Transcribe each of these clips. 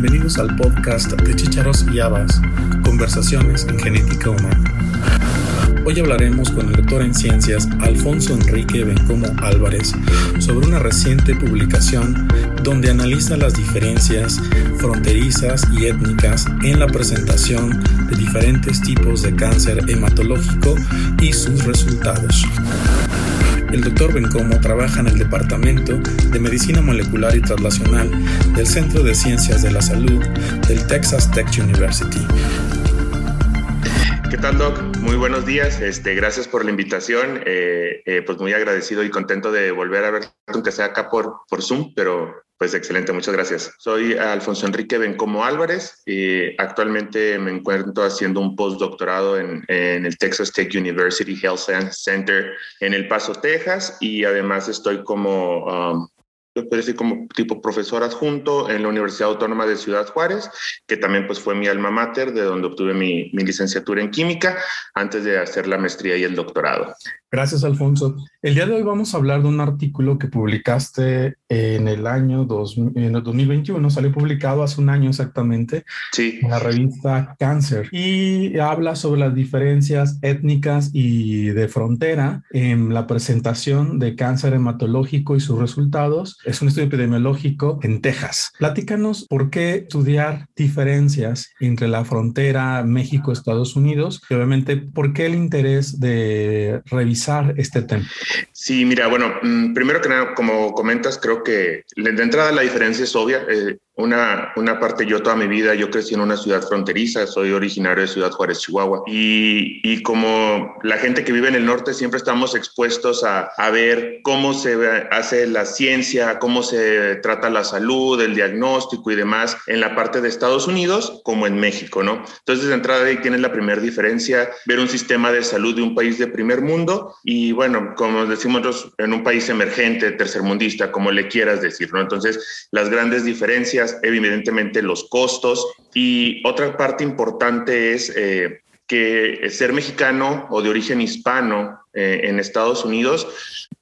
Bienvenidos al podcast de Chicharos y Habas, Conversaciones en Genética Humana. Hoy hablaremos con el doctor en ciencias Alfonso Enrique Bencomo Álvarez sobre una reciente publicación donde analiza las diferencias fronterizas y étnicas en la presentación de diferentes tipos de cáncer hematológico y sus resultados. El doctor Bencomo trabaja en el Departamento de Medicina Molecular y Translacional del Centro de Ciencias de la Salud del Texas Tech University. ¿Qué tal, Doc? Muy buenos días. Este, gracias por la invitación. Eh, eh, pues muy agradecido y contento de volver a ver, aunque sea acá por, por Zoom, pero pues excelente, muchas gracias. Soy Alfonso Enrique Bencomo Álvarez y actualmente me encuentro haciendo un postdoctorado en, el Texas Tech University Health Center en El Paso, Texas y además estoy como um, puede decir como tipo profesor adjunto en la Universidad Autónoma de Ciudad Juárez, que también pues fue mi alma mater, de donde obtuve mi, mi licenciatura en química antes de hacer la maestría y el doctorado. Gracias, Alfonso. El día de hoy vamos a hablar de un artículo que publicaste en el año dos, en el 2021, salió publicado hace un año exactamente sí. en la revista Cáncer y habla sobre las diferencias étnicas y de frontera en la presentación de cáncer hematológico y sus resultados. Es un estudio epidemiológico en Texas. Platícanos por qué estudiar diferencias entre la frontera México-Estados Unidos y obviamente por qué el interés de revisar este tema? Sí, mira, bueno, mm, primero que nada, como comentas, creo que de entrada la diferencia es obvia. Eh, una, una parte, yo toda mi vida, yo crecí en una ciudad fronteriza, soy originario de Ciudad Juárez, Chihuahua, y, y como la gente que vive en el norte siempre estamos expuestos a, a ver cómo se hace la ciencia, cómo se trata la salud, el diagnóstico y demás en la parte de Estados Unidos como en México, ¿no? Entonces, de entrada ahí tienes la primera diferencia, ver un sistema de salud de un país de primer mundo y bueno, como decimos nosotros, en un país emergente, tercermundista, como le quieras decir, ¿no? Entonces, las grandes diferencias evidentemente los costos y otra parte importante es eh, que ser mexicano o de origen hispano eh, en Estados Unidos,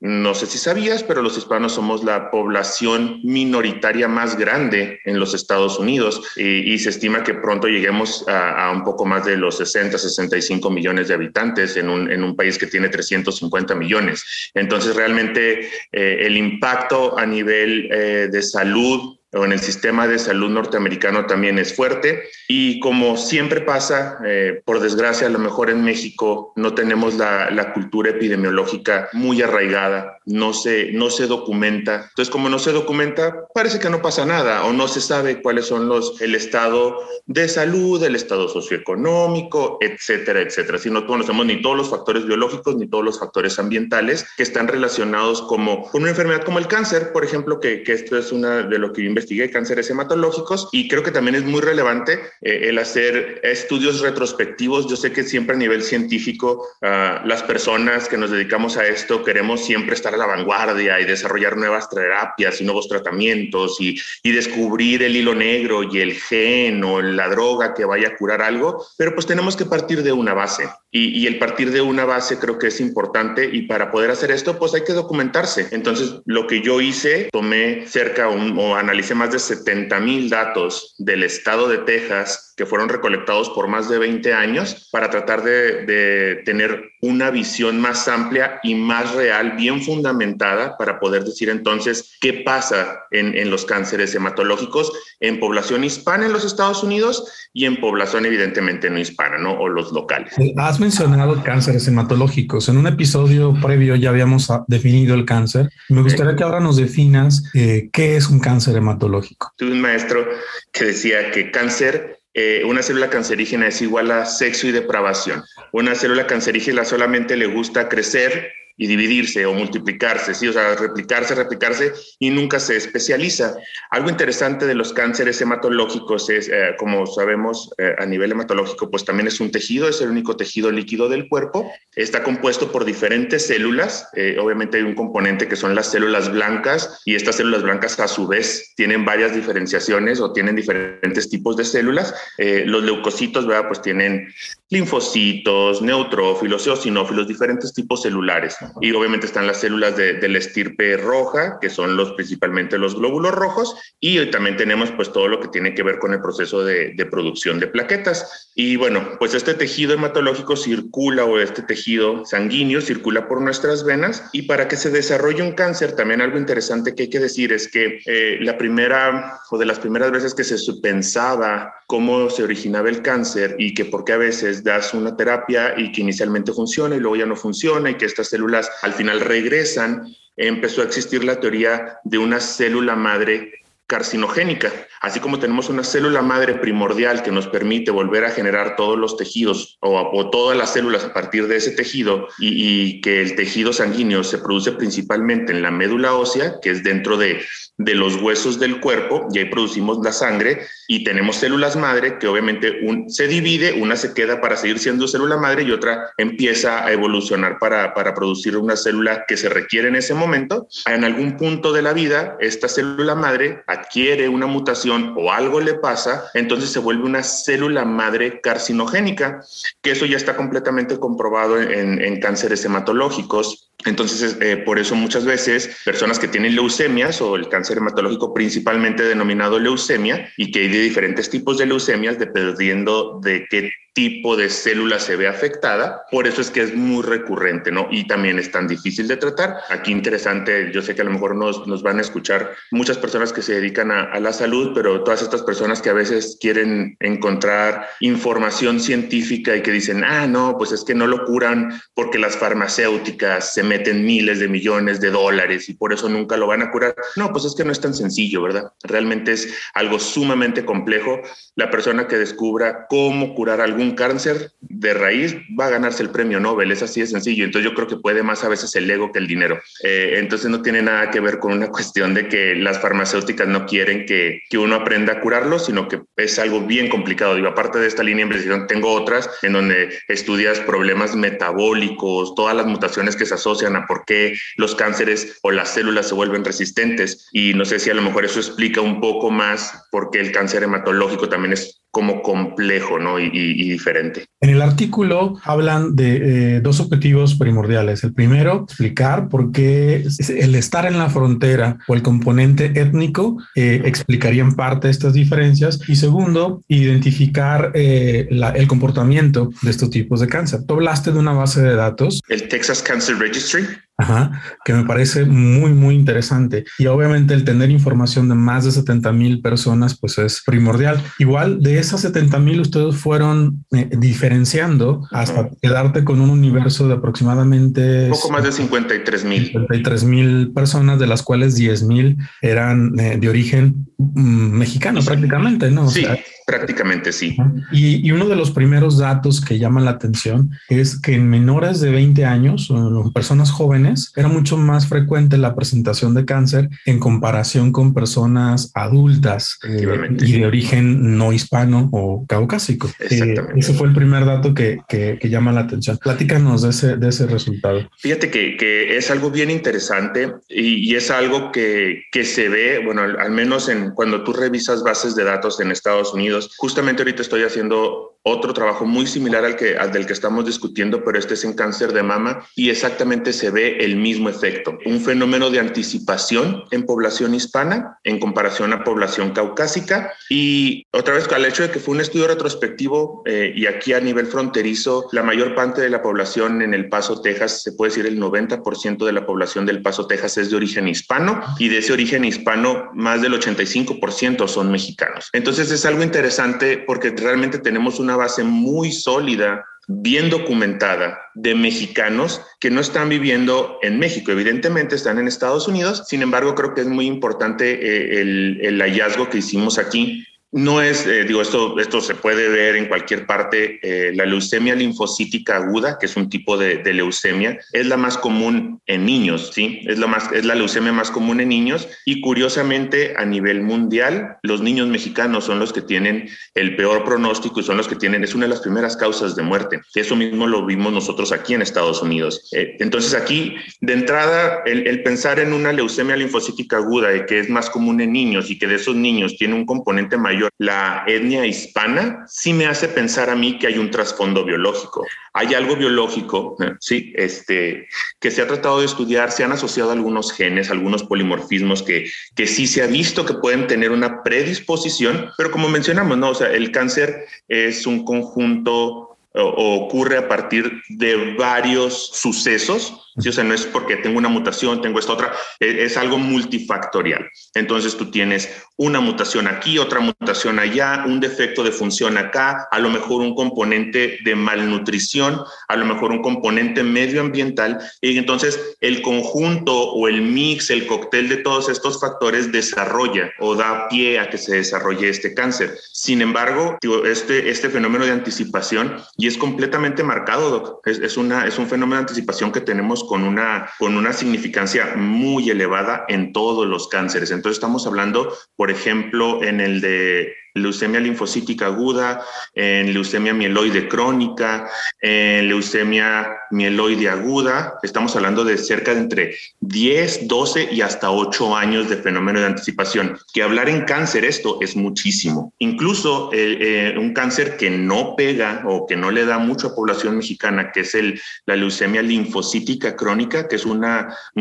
no sé si sabías, pero los hispanos somos la población minoritaria más grande en los Estados Unidos y, y se estima que pronto lleguemos a, a, un poco más de los 60, 65 millones de habitantes en un, en un país que tiene 350 millones. Entonces, realmente eh, el impacto a nivel eh, de salud en el sistema de salud norteamericano también es fuerte. Y como siempre pasa, eh, por desgracia, a lo mejor en México no tenemos la, la, cultura epidemiológica muy arraigada, no se, no se documenta. Entonces, como no se documenta, parece que no pasa nada o no se sabe cuáles son los, el estado de salud, el estado socioeconómico, etcétera, etcétera. Si no conocemos ni todos los factores biológicos ni todos los factores ambientales que están relacionados como con una enfermedad como el cáncer, por ejemplo, que, que esto es una de lo que yo investigué, cánceres hematológicos, y creo que también es muy relevante eh, el hacer estudios retrospectivos. Yo sé que siempre a nivel científico uh, las personas que nos dedicamos a esto queremos siempre estar la vanguardia y desarrollar nuevas terapias y nuevos tratamientos y, y descubrir el hilo negro y el gen o la droga que vaya a curar algo, pero pues tenemos que partir de una base y, y el partir de una base creo que es importante y para poder hacer esto pues hay que documentarse. Entonces lo que yo hice, tomé cerca un, o analicé más de 70 mil datos del estado de Texas que fueron recolectados por más de 20 años para tratar de, de, tener una visión más amplia y más real, bien fundamentada, para poder decir entonces qué pasa en, en los cánceres hematológicos en población hispana en los Estados Unidos y en población evidentemente no hispana, ¿no? O los locales. Has mencionado cánceres hematológicos. En un episodio previo ya habíamos definido el cáncer. Me gustaría que ahora nos definas eh, qué es un cáncer hematológico. Tuve un maestro que decía que cáncer eh, una célula cancerígena es igual a sexo y depravación. Una célula cancerígena solamente le gusta crecer y dividirse o multiplicarse, ¿sí? o sea, replicarse, replicarse y nunca se especializa. Algo interesante de los cánceres hematológicos es, eh, como sabemos, eh, a nivel hematológico, pues también es un tejido, es el único tejido líquido del cuerpo, está compuesto por diferentes células, eh, obviamente hay un componente que son las células blancas y estas células blancas a su vez tienen varias diferenciaciones o tienen diferentes tipos de células. los leucocitos, ¿verdad? Pues tienen linfocitos, neutrófilos, eosinófilos, diferentes tipos celulares. Y obviamente están las células de, de, la estirpe roja, que son los principalmente los glóbulos rojos, y también tenemos pues todo lo que tiene que ver con el proceso de, de producción de plaquetas. Y bueno, pues este tejido hematológico circula o este tejido sanguíneo circula por nuestras venas y para que se desarrolle un cáncer, también algo interesante que hay que decir es que eh, la primera o de las primeras veces que se pensaba cómo se originaba el cáncer y que por qué a veces das una terapia y que inicialmente funciona y luego ya no funciona y que estas células al final regresan, empezó a existir la teoría de una célula madre carcinogénica. Así como tenemos una célula madre primordial que nos permite volver a generar todos los tejidos o, todas las células a partir de ese tejido y, que el tejido sanguíneo se produce principalmente en la médula ósea, que es dentro de, de los huesos del cuerpo, y ahí producimos la sangre y tenemos células madre que obviamente un, se divide, una se queda para seguir siendo célula madre y otra empieza a evolucionar para, para producir una célula que se requiere en ese momento. En algún punto de la vida, esta célula madre adquiere una mutación o algo le pasa, entonces se vuelve una célula madre carcinogénica, que eso ya está completamente comprobado en, en cánceres hematológicos. Entonces, eh, por eso muchas veces personas que tienen leucemias o el cáncer hematológico principalmente denominado leucemia y que hay de diferentes tipos de leucemias dependiendo de qué tipo de célula se ve afectada. Por eso es que es muy recurrente, ¿no? Y también es tan difícil de tratar. Aquí interesante, yo sé que a lo mejor nos, nos van a escuchar muchas personas que se dedican a, a, la salud, pero todas estas personas que a veces quieren encontrar información científica y que dicen, ah, no, pues es que no lo curan porque las farmacéuticas se meten miles de millones de dólares y por eso nunca lo van a curar. No, pues es que no es tan sencillo, ¿verdad? Realmente es algo sumamente complejo. La persona que descubra cómo curar algún cáncer de raíz va a ganarse el premio Nobel, es así de sencillo. Entonces yo creo que puede más a veces el ego que el dinero. Eh, entonces no tiene nada que ver con una cuestión de que las farmacéuticas no quieren que, que uno aprenda a curarlo, sino que es algo bien complicado. Digo, aparte de esta línea de investigación, tengo otras en donde estudias problemas metabólicos, todas las mutaciones que se asocian a por qué los cánceres o las células se vuelven resistentes. Y no sé si a lo mejor eso explica un poco más por qué el cáncer hematológico también es como complejo ¿no? y, y, diferente. En el artículo hablan de eh, dos objetivos primordiales. El primero, explicar por qué el estar en la frontera o el componente étnico eh, explicaría en parte estas diferencias. Y segundo, identificar eh, la, el comportamiento de estos tipos de cáncer. Tú hablaste de una base de datos. El Texas Cancer Registry. Ajá, que me parece muy, muy interesante. Y obviamente el tener información de más de 70 mil personas, pues es primordial. Igual de esas 70 mil, ustedes fueron eh, diferenciando hasta quedarte con un universo de aproximadamente... Un poco más de 53 mil. 53 mil personas, de las cuales 10 mil eran eh, de origen mm, mexicano prácticamente, ¿no? sí. Prácticamente sí. Y, y, uno de los primeros datos que llaman la atención es que en menores de 20 años, o personas jóvenes, era mucho más frecuente la presentación de cáncer en comparación con personas adultas eh, y de origen no hispano o caucásico. Eh, ese fue el primer dato que, que, que, llama la atención. Platícanos de ese, de ese resultado. Fíjate que, que es algo bien interesante y, y es algo que, que, se ve, bueno, al, al menos en cuando tú revisas bases de datos en Estados Unidos, Justamente ahorita estoy haciendo otro trabajo muy similar al, que, al del que estamos discutiendo, pero este es en cáncer de mama y exactamente se ve el mismo efecto, un fenómeno de anticipación en población hispana en comparación a población caucásica y otra vez al hecho de que fue un estudio retrospectivo eh, y aquí a nivel fronterizo, la mayor parte de la población en El Paso, Texas, se puede decir el 90% de la población del Paso, Texas es de origen hispano y de ese origen hispano más del 85% son mexicanos. Entonces es algo interesante porque realmente tenemos una base muy sólida bien documentada de mexicanos que no están viviendo en México. Evidentemente están en Estados Unidos, sin embargo creo que es muy importante eh, el, el hallazgo que hicimos aquí no es, eh, digo, esto, esto se puede ver en cualquier parte. Eh, la leucemia linfocítica aguda, que es un tipo de, leucemia, es la más común en niños, ¿sí? Es la, más, es la leucemia más común en niños y curiosamente a nivel mundial, los niños mexicanos son los que tienen el peor pronóstico y son los que tienen, es una de las primeras causas de muerte. Eso mismo lo vimos nosotros aquí en Estados Unidos. Eh, entonces aquí, de entrada, el, el, pensar en una leucemia linfocítica aguda, que es más común en niños y que de esos niños tiene un componente mayor la etnia hispana, sí me hace pensar a mí que hay un trasfondo biológico. Hay algo biológico, ¿eh? sí, este, que se ha tratado de estudiar, se han asociado algunos genes, algunos polimorfismos que, que sí se ha visto que pueden tener una predisposición, pero como mencionamos, ¿no? O sea, el cáncer es un conjunto o ocurre a partir de varios sucesos ¿sí? O sea, no es porque tengo una mutación, tengo esta otra, e, es, algo multifactorial. Entonces tú tienes una mutación aquí, otra mutación allá, un defecto de función acá, a lo mejor un componente de malnutrición, a lo mejor un componente medioambiental, y entonces el conjunto o el mix, el cóctel de todos estos factores desarrolla o da pie a que se desarrolle este cáncer. Sin embargo, este, este fenómeno de anticipación, y es completamente marcado, Es, es, una, es un fenómeno de anticipación que tenemos con una, con una significancia muy elevada en todos los cánceres. Entonces estamos hablando, por ejemplo, en el de leucemia linfocítica aguda, en leucemia mieloide crónica, en leucemia mieloide aguda. Estamos hablando de cerca de entre 10, 12 y hasta 8 años de fenómeno de anticipación. Que hablar en cáncer esto es muchísimo. Incluso eh, eh, un cáncer que no pega o que no le da mucho a población mexicana, que es el, la leucemia linfocítica crónica, que es un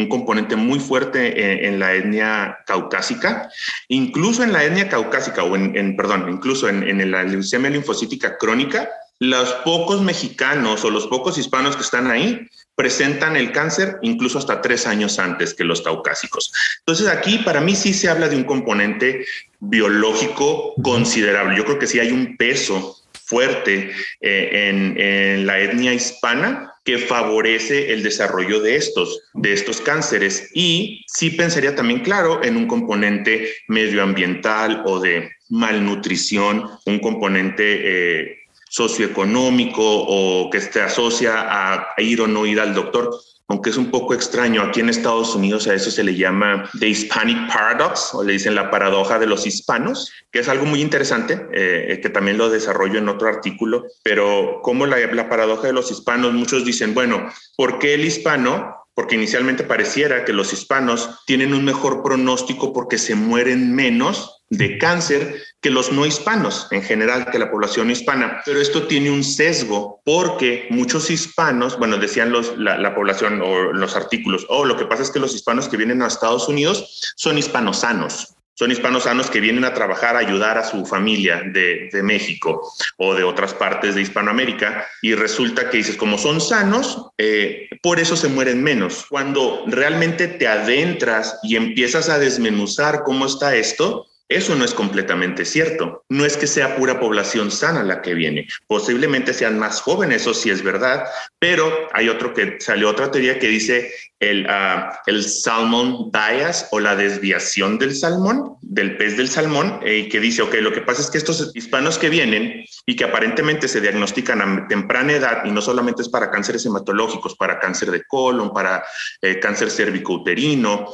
componente muy fuerte en, la etnia caucásica. Incluso en la etnia caucásica o en perdón, incluso en, la leucemia linfocítica crónica, los pocos mexicanos o los pocos hispanos que están ahí presentan el cáncer incluso hasta tres años antes que los caucásicos. Entonces aquí para mí sí se habla de un componente biológico considerable. Yo creo que sí hay un peso fuerte eh, en, la etnia hispana que favorece el desarrollo de estos, de estos cánceres. Y sí pensaría también, claro, en un componente medioambiental o de malnutrición, un componente eh, socioeconómico o que se asocia a ir o no ir al doctor aunque es un poco extraño, aquí en Estados Unidos a eso se le llama The Hispanic Paradox o le dicen la paradoja de los hispanos, que es algo muy interesante, eh, que también lo desarrollo en otro artículo, pero como la, la paradoja de los hispanos, muchos dicen, bueno, ¿por qué el hispano porque inicialmente pareciera que los hispanos tienen un mejor pronóstico porque se mueren menos de cáncer que los no hispanos, en general, que la población hispana. Pero esto tiene un sesgo porque muchos hispanos, bueno, decían los, la, población o los artículos, o oh, lo que pasa es que los hispanos que vienen a Estados Unidos son hispanos sanos. Son hispanos sanos que vienen a trabajar, a ayudar a su familia de, de México o de otras partes de Hispanoamérica y resulta que dices, como son sanos, eh, por eso se mueren menos. Cuando realmente te adentras y empiezas a desmenuzar cómo está esto, eso no es completamente cierto. No es que sea pura población sana la que viene. Posiblemente sean más jóvenes, eso sí es verdad, pero hay otro que salió otra teoría que dice el, uh, el salmon bias o la desviación del salmón, del pez del salmón, eh, que dice, ok, lo que pasa es que estos hispanos que vienen y que aparentemente se diagnostican a temprana edad, y no solamente es para cánceres hematológicos, para cáncer de colon, para eh, cáncer cervicouterino,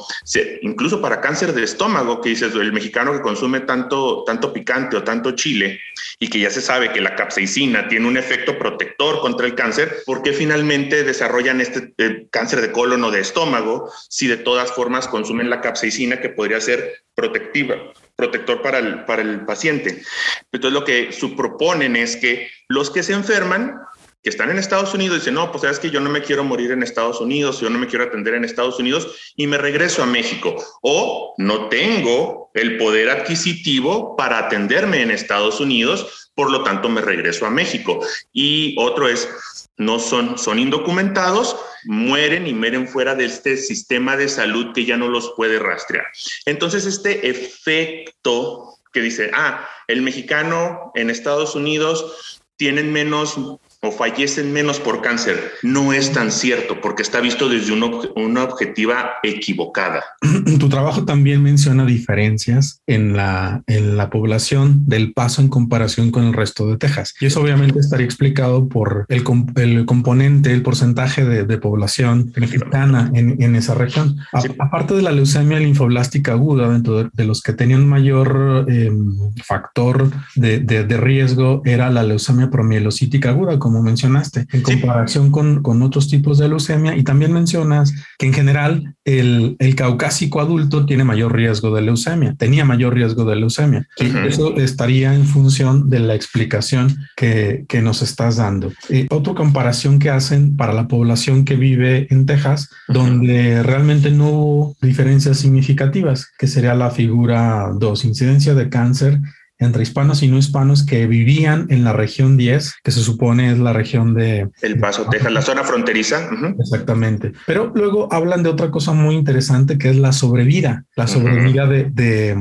incluso para cáncer de estómago, que dices, el mexicano que consume tanto, tanto picante o tanto chile, y que ya se sabe que la capsaicina tiene un efecto protector contra el cáncer, ¿por qué finalmente desarrollan este eh, cáncer de colon o de estómago si de todas formas consumen la capsaicina que podría ser protectiva, protector para el, para el paciente. Entonces lo que proponen es que los que se enferman que están en Estados Unidos dicen, no, pues sabes que yo no me quiero morir en Estados Unidos, yo no me quiero atender en Estados Unidos y me regreso a México. O no tengo el poder adquisitivo para atenderme en Estados Unidos, por lo tanto me regreso a México. Y otro es, no son, son indocumentados, mueren y mueren fuera de este sistema de salud que ya no los puede rastrear. Entonces, este efecto que dice, ah, el mexicano en Estados Unidos tienen menos o fallecen menos por cáncer. No es tan cierto porque está visto desde una objetiva equivocada. Tu trabajo también menciona diferencias en la, en la población del paso en comparación con el resto de Texas. Y eso obviamente estaría explicado por el, el componente, el porcentaje de, de población mexicana en, en, esa región. aparte de la leucemia linfoblástica aguda, dentro de, los que tenían mayor em, factor de, de, de riesgo era la leucemia promielocítica aguda, como como mencionaste, en comparación con, con, otros tipos de leucemia. Y también mencionas que en general el, el, caucásico adulto tiene mayor riesgo de leucemia, tenía mayor riesgo de leucemia. Y eso estaría en función de la explicación que, que nos estás dando. Y otra comparación que hacen para la población que vive en Texas, donde realmente no hubo diferencias significativas, que sería la figura 2, incidencia de cáncer entre hispanos y no hispanos que vivían en la región 10, que se supone es la región de... El Paso, Texas, la zona fronteriza. Exactamente. Pero luego hablan de otra cosa muy interesante que es la sobrevida, la sobrevida de, de,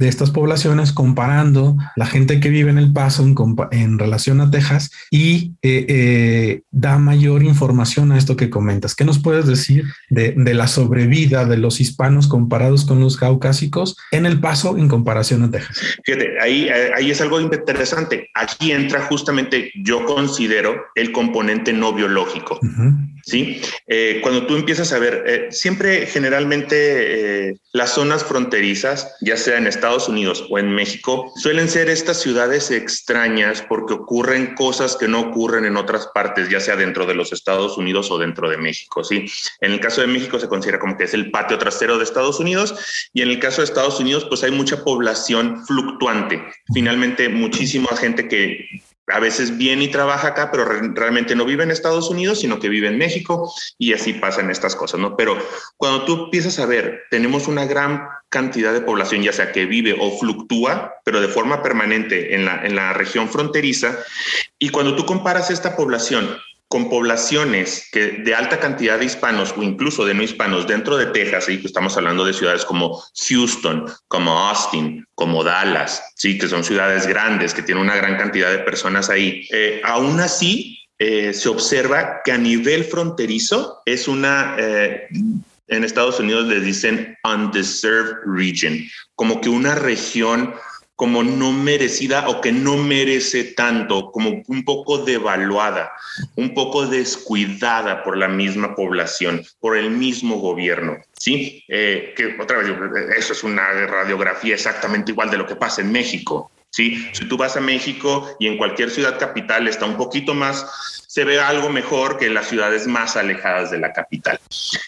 de estas poblaciones comparando la gente que vive en El Paso en, relación a Texas y eh, eh, da mayor información a esto que comentas. ¿Qué nos puedes decir de, la sobrevida de los hispanos comparados con los caucásicos en El Paso en comparación a Texas? Fíjate, ahí, ahí es algo interesante. Aquí entra justamente, yo considero, el componente no biológico. ¿Sí? Eh, cuando tú empiezas a ver, siempre generalmente las zonas fronterizas, ya sea en Estados Unidos o en México suelen ser estas ciudades extrañas porque ocurren cosas que no ocurren en otras partes, ya sea dentro de los Estados Unidos o dentro de México. ¿sí? En el caso de México se considera como que es el patio trasero de Estados Unidos y en el caso de Estados Unidos pues hay mucha población fluctuante. Finalmente muchísima gente que a veces viene y trabaja acá, pero realmente no vive en Estados Unidos, sino que vive en México y así pasan estas cosas, ¿no? Pero cuando tú empiezas a ver, tenemos una gran cantidad de población, ya sea que vive o fluctúa, pero de forma permanente en la, en la región fronteriza, y cuando tú comparas esta población con poblaciones que de alta cantidad de hispanos o incluso de no hispanos dentro de Texas, y estamos hablando de ciudades como Houston, como Austin, como Dallas, sí, que son ciudades grandes que tienen una gran cantidad de personas ahí. Eh, aún así, eh, se observa que a nivel fronterizo es una eh, en Estados Unidos les dicen undeserved region, como que una región como no merecida o que no merece tanto, como un poco devaluada, un poco descuidada por la misma población, por el mismo gobierno. Sí, eh, que otra vez, eso es una radiografía exactamente igual de lo que pasa en México. Sí, si tú vas a México y en cualquier ciudad capital está un poquito más, se ve algo mejor que en las ciudades más alejadas de la capital.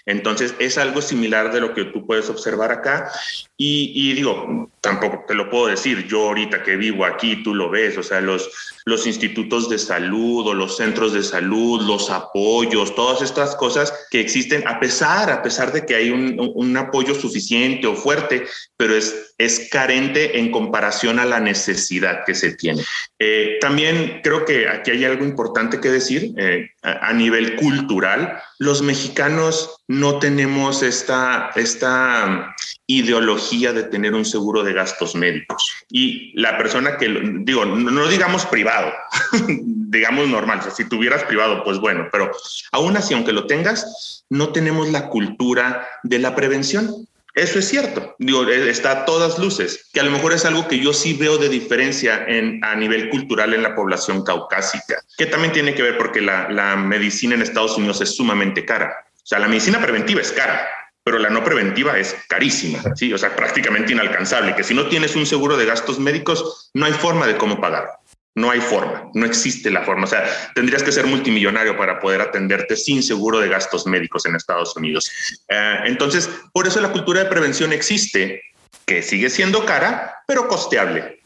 Entonces es algo similar de lo que tú puedes observar acá y, digo, tampoco te lo puedo decir, yo ahorita que vivo aquí, tú lo ves, o sea, los, los institutos de salud o los centros de salud, los apoyos, todas estas cosas que existen, a pesar, a pesar de que hay un, un apoyo suficiente o fuerte, pero es, es carente en comparación a la necesidad que se tiene. Eh, también creo que aquí hay algo importante que decir eh, a, nivel cultural. Los mexicanos no tenemos esta, esta ideología de tener un seguro de gastos médicos. Y la persona que, digo, no, digamos privado, digamos normal, si tuvieras privado, pues bueno, pero aún así, aunque lo tengas, no tenemos la cultura de la prevención. Eso es cierto, digo, e, está a todas luces, que a lo mejor es algo que yo sí veo de diferencia en, a nivel cultural en la población caucásica, que también tiene que ver porque la, la medicina en Estados Unidos es sumamente cara. O sea, la medicina preventiva es cara, pero la no preventiva es carísima, ¿sí? O sea, prácticamente inalcanzable, que si no tienes un seguro de gastos médicos, no hay forma de cómo pagar. No hay forma, no existe la forma. O sea, tendrías que ser multimillonario para poder atenderte sin seguro de gastos médicos en Estados Unidos. Eh, entonces, por eso la cultura de prevención existe, que sigue siendo cara, pero costeable.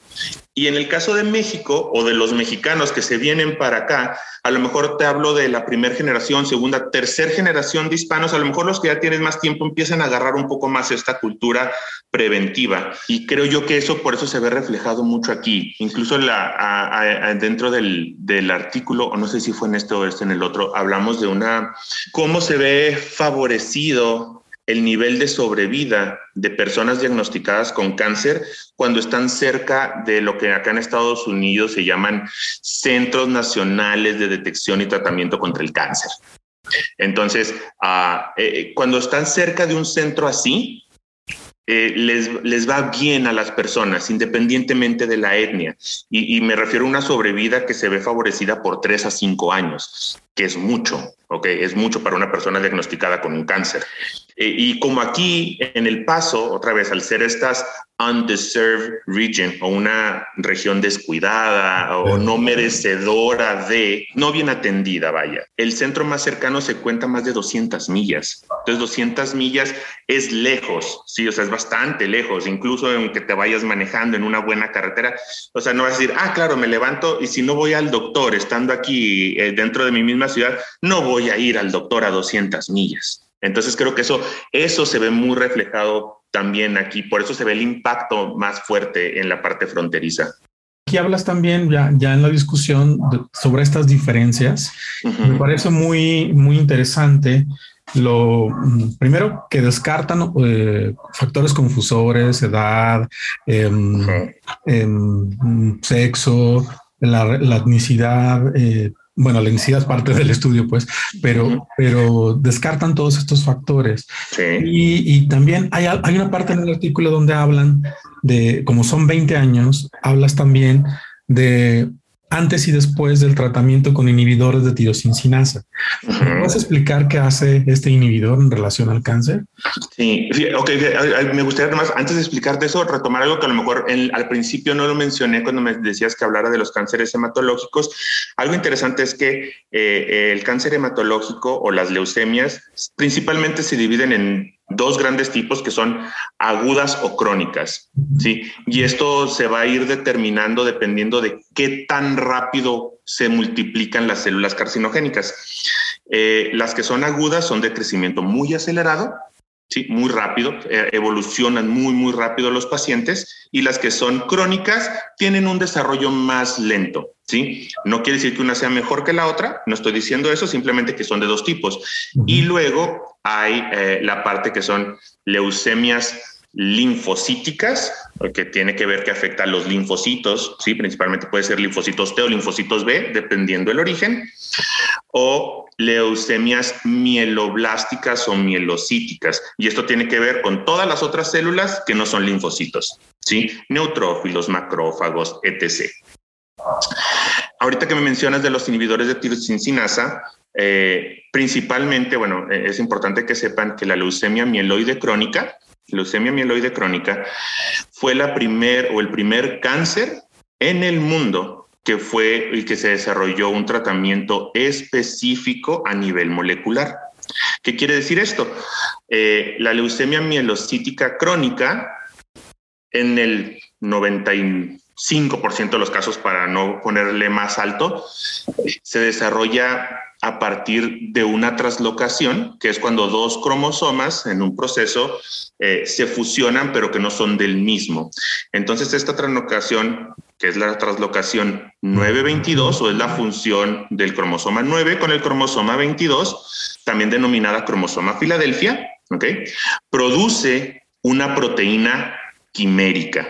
Y en el caso de México o de los mexicanos que se vienen para acá, a lo mejor te hablo de la primera generación, segunda, tercera generación de hispanos, a lo mejor los que ya tienen más tiempo empiezan a agarrar un poco más esta cultura preventiva. Y creo yo que eso por eso se ve reflejado mucho aquí. Incluso la, dentro del, del artículo, o no sé si fue en este o este en el otro, hablamos de una, cómo se ve favorecido el nivel de sobrevida de personas diagnosticadas con cáncer cuando están cerca de lo que acá en Estados Unidos se llaman centros nacionales de detección y tratamiento contra el cáncer. Entonces, ah, eh, cuando están cerca de un centro así, eh, les, les, va bien a las personas, independientemente de la etnia. Y, y, me refiero a una sobrevida que se ve favorecida por tres a cinco años, que es mucho, ¿ok? Es mucho para una persona diagnosticada con un cáncer. Eh, y como aquí en El Paso, otra vez, al ser estas undeserved region o una región descuidada o no merecedora de, no bien atendida, vaya. El centro más cercano se cuenta más de 200 millas. Entonces, 200 millas es lejos, sí, o sea, es bastante lejos, incluso aunque te vayas manejando en una buena carretera. O sea, no vas a decir, ah, claro, me levanto y si no voy al doctor estando aquí eh, dentro de mi misma ciudad, no voy a ir al doctor a 200 millas. Entonces creo que eso, eso se ve muy reflejado también aquí, por eso se ve el impacto más fuerte en la parte fronteriza. Aquí hablas también ya, ya en la discusión sobre estas diferencias. Me parece muy, muy interesante lo mm, primero que descartan eh, factores confusores, edad, em, em, sexo, la, la etnicidad, eh, bueno, la densidad es parte del estudio, pues, pero, pero descartan todos estos factores. Y, también hay, hay una parte en el artículo donde hablan de, como son 20 años, hablas también de antes y después del tratamiento con inhibidores de tirosincinasa. ¿Puedes explicar qué hace este inhibidor en relación al cáncer? Sí, ok, me gustaría además, antes de explicarte eso, retomar algo que a lo mejor al principio no lo mencioné cuando me decías que hablara de los cánceres hematológicos. Algo interesante es que eh, el cáncer hematológico o las leucemias principalmente se dividen en dos grandes tipos que son agudas o crónicas, ¿sí? Y esto se va a ir determinando dependiendo de qué tan rápido se multiplican las células carcinogénicas. Eh, las que son agudas son de crecimiento muy acelerado, ¿sí? Muy rápido, eh, evolucionan muy, muy rápido los pacientes y las que son crónicas tienen un desarrollo más lento, ¿sí? No quiere decir que una sea mejor que la otra, no estoy diciendo eso, simplemente que son de dos tipos. Y luego hay eh, la parte que son leucemias linfocíticas, que tiene que ver que afecta a los linfocitos, sí, principalmente puede ser linfocitos T o linfocitos B, dependiendo del origen, o leucemias mieloblásticas o mielocíticas. Y esto tiene que ver con todas las otras células que no son linfocitos, sí, neutrófilos, macrófagos, etc. Ahorita que me mencionas de los inhibidores de tirosincinasa, eh, principalmente, bueno, eh, es importante que sepan que la leucemia mieloide crónica, leucemia mieloide crónica, fue la primer o el primer cáncer en el mundo que fue el que se desarrolló un tratamiento específico a nivel molecular. ¿Qué quiere decir esto? Eh, la leucemia mielocítica crónica, en el 95% de los casos, para no ponerle más alto, se desarrolla a partir de una traslocación, que es cuando dos cromosomas en un proceso eh, se fusionan, pero que no son del mismo. Entonces, esta traslocación, que es la traslocación 922, o es la función del cromosoma 9 con el cromosoma 22, también denominada cromosoma Filadelfia, produce una proteína quimérica.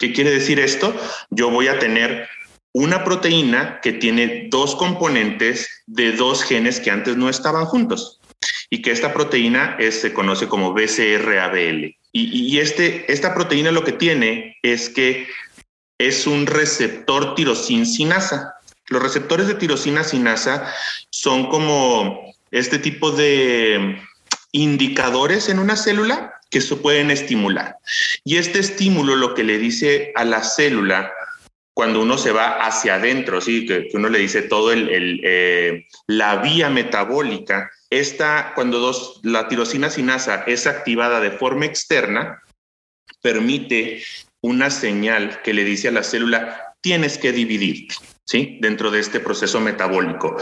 ¿Qué quiere decir esto? Yo voy a tener una proteína que tiene dos componentes de dos genes que antes no estaban juntos y que esta proteína se conoce como BCR-ABL. Y, este, esta proteína lo que tiene es que es un receptor tirosin sinasa. Los receptores de tirosina sinasa son como este tipo de indicadores en una célula que se pueden estimular. Y este estímulo lo que le dice a la célula cuando uno se va hacia adentro, ¿sí? que, uno le dice todo el, eh, la vía metabólica, esta, cuando dos, la tirosina sinasa es activada de forma externa, permite una señal que le dice a la célula, tienes que dividir. ¿Sí? Dentro de este proceso metabólico.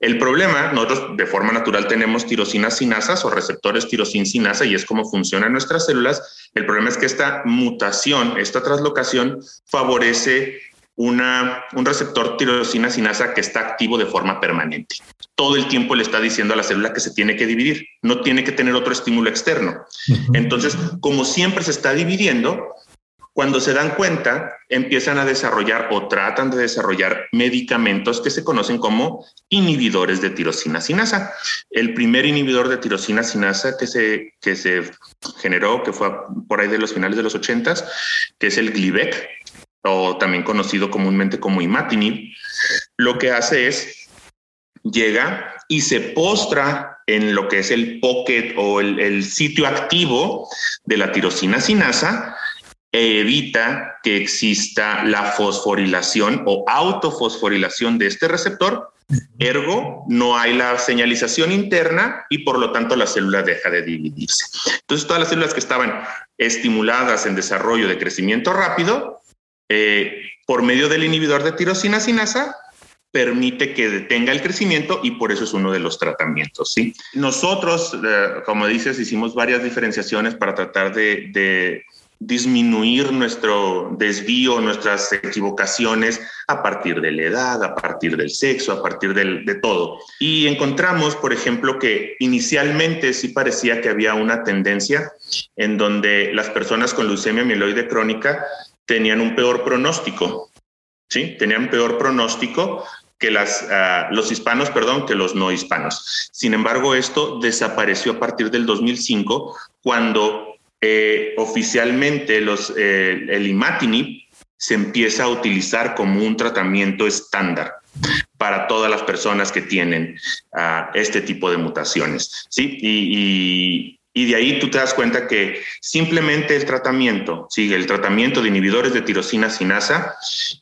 El problema, nosotros de forma natural tenemos tirosinas sinasas o receptores tirosin sinasa y es como funcionan nuestras células. El problema es que esta mutación, esta translocación favorece una, un receptor tirosina sinasa que está activo de forma permanente. Todo el tiempo le está diciendo a la célula que se tiene que dividir, no tiene que tener otro estímulo externo. Entonces, como siempre se está dividiendo, cuando se dan cuenta, empiezan a desarrollar o tratan de desarrollar medicamentos que se conocen como inhibidores de tirosina sinasa. El primer inhibidor de tirosina sinasa que se, que se generó, que fue por ahí de los finales de los 80, que es el Glivec, o también conocido comúnmente como imatinib, lo que hace es llega y se postra en lo que es el pocket o el, el sitio activo de la tirosina sinasa evita que exista la fosforilación o autofosforilación de este receptor. Ergo, no hay la señalización interna y por lo tanto la célula deja de dividirse. Entonces, todas las células que estaban estimuladas en desarrollo de crecimiento rápido, eh, por medio del inhibidor de tirosina sinasa, permite que detenga el crecimiento y por eso es uno de los tratamientos. ¿sí? Nosotros, eh, como dices, hicimos varias diferenciaciones para tratar de disminuir nuestro desvío, nuestras equivocaciones a partir de la edad, a partir del sexo, a partir de todo. Y encontramos, por ejemplo, que inicialmente sí parecía que había una tendencia en donde las personas con leucemia mieloide crónica tenían un peor pronóstico, ¿sí? Tenían peor pronóstico que las, ah, los hispanos, perdón, que los no hispanos. Sin embargo, esto desapareció a partir del 2005, cuando eh, oficialmente los, eh, el imatinib se empieza a utilizar como un tratamiento estándar para todas las personas que tienen ah, este tipo de mutaciones. ¿sí? y, y de ahí tú te das cuenta que simplemente el tratamiento, sigue el tratamiento de inhibidores de tirosina sinasa,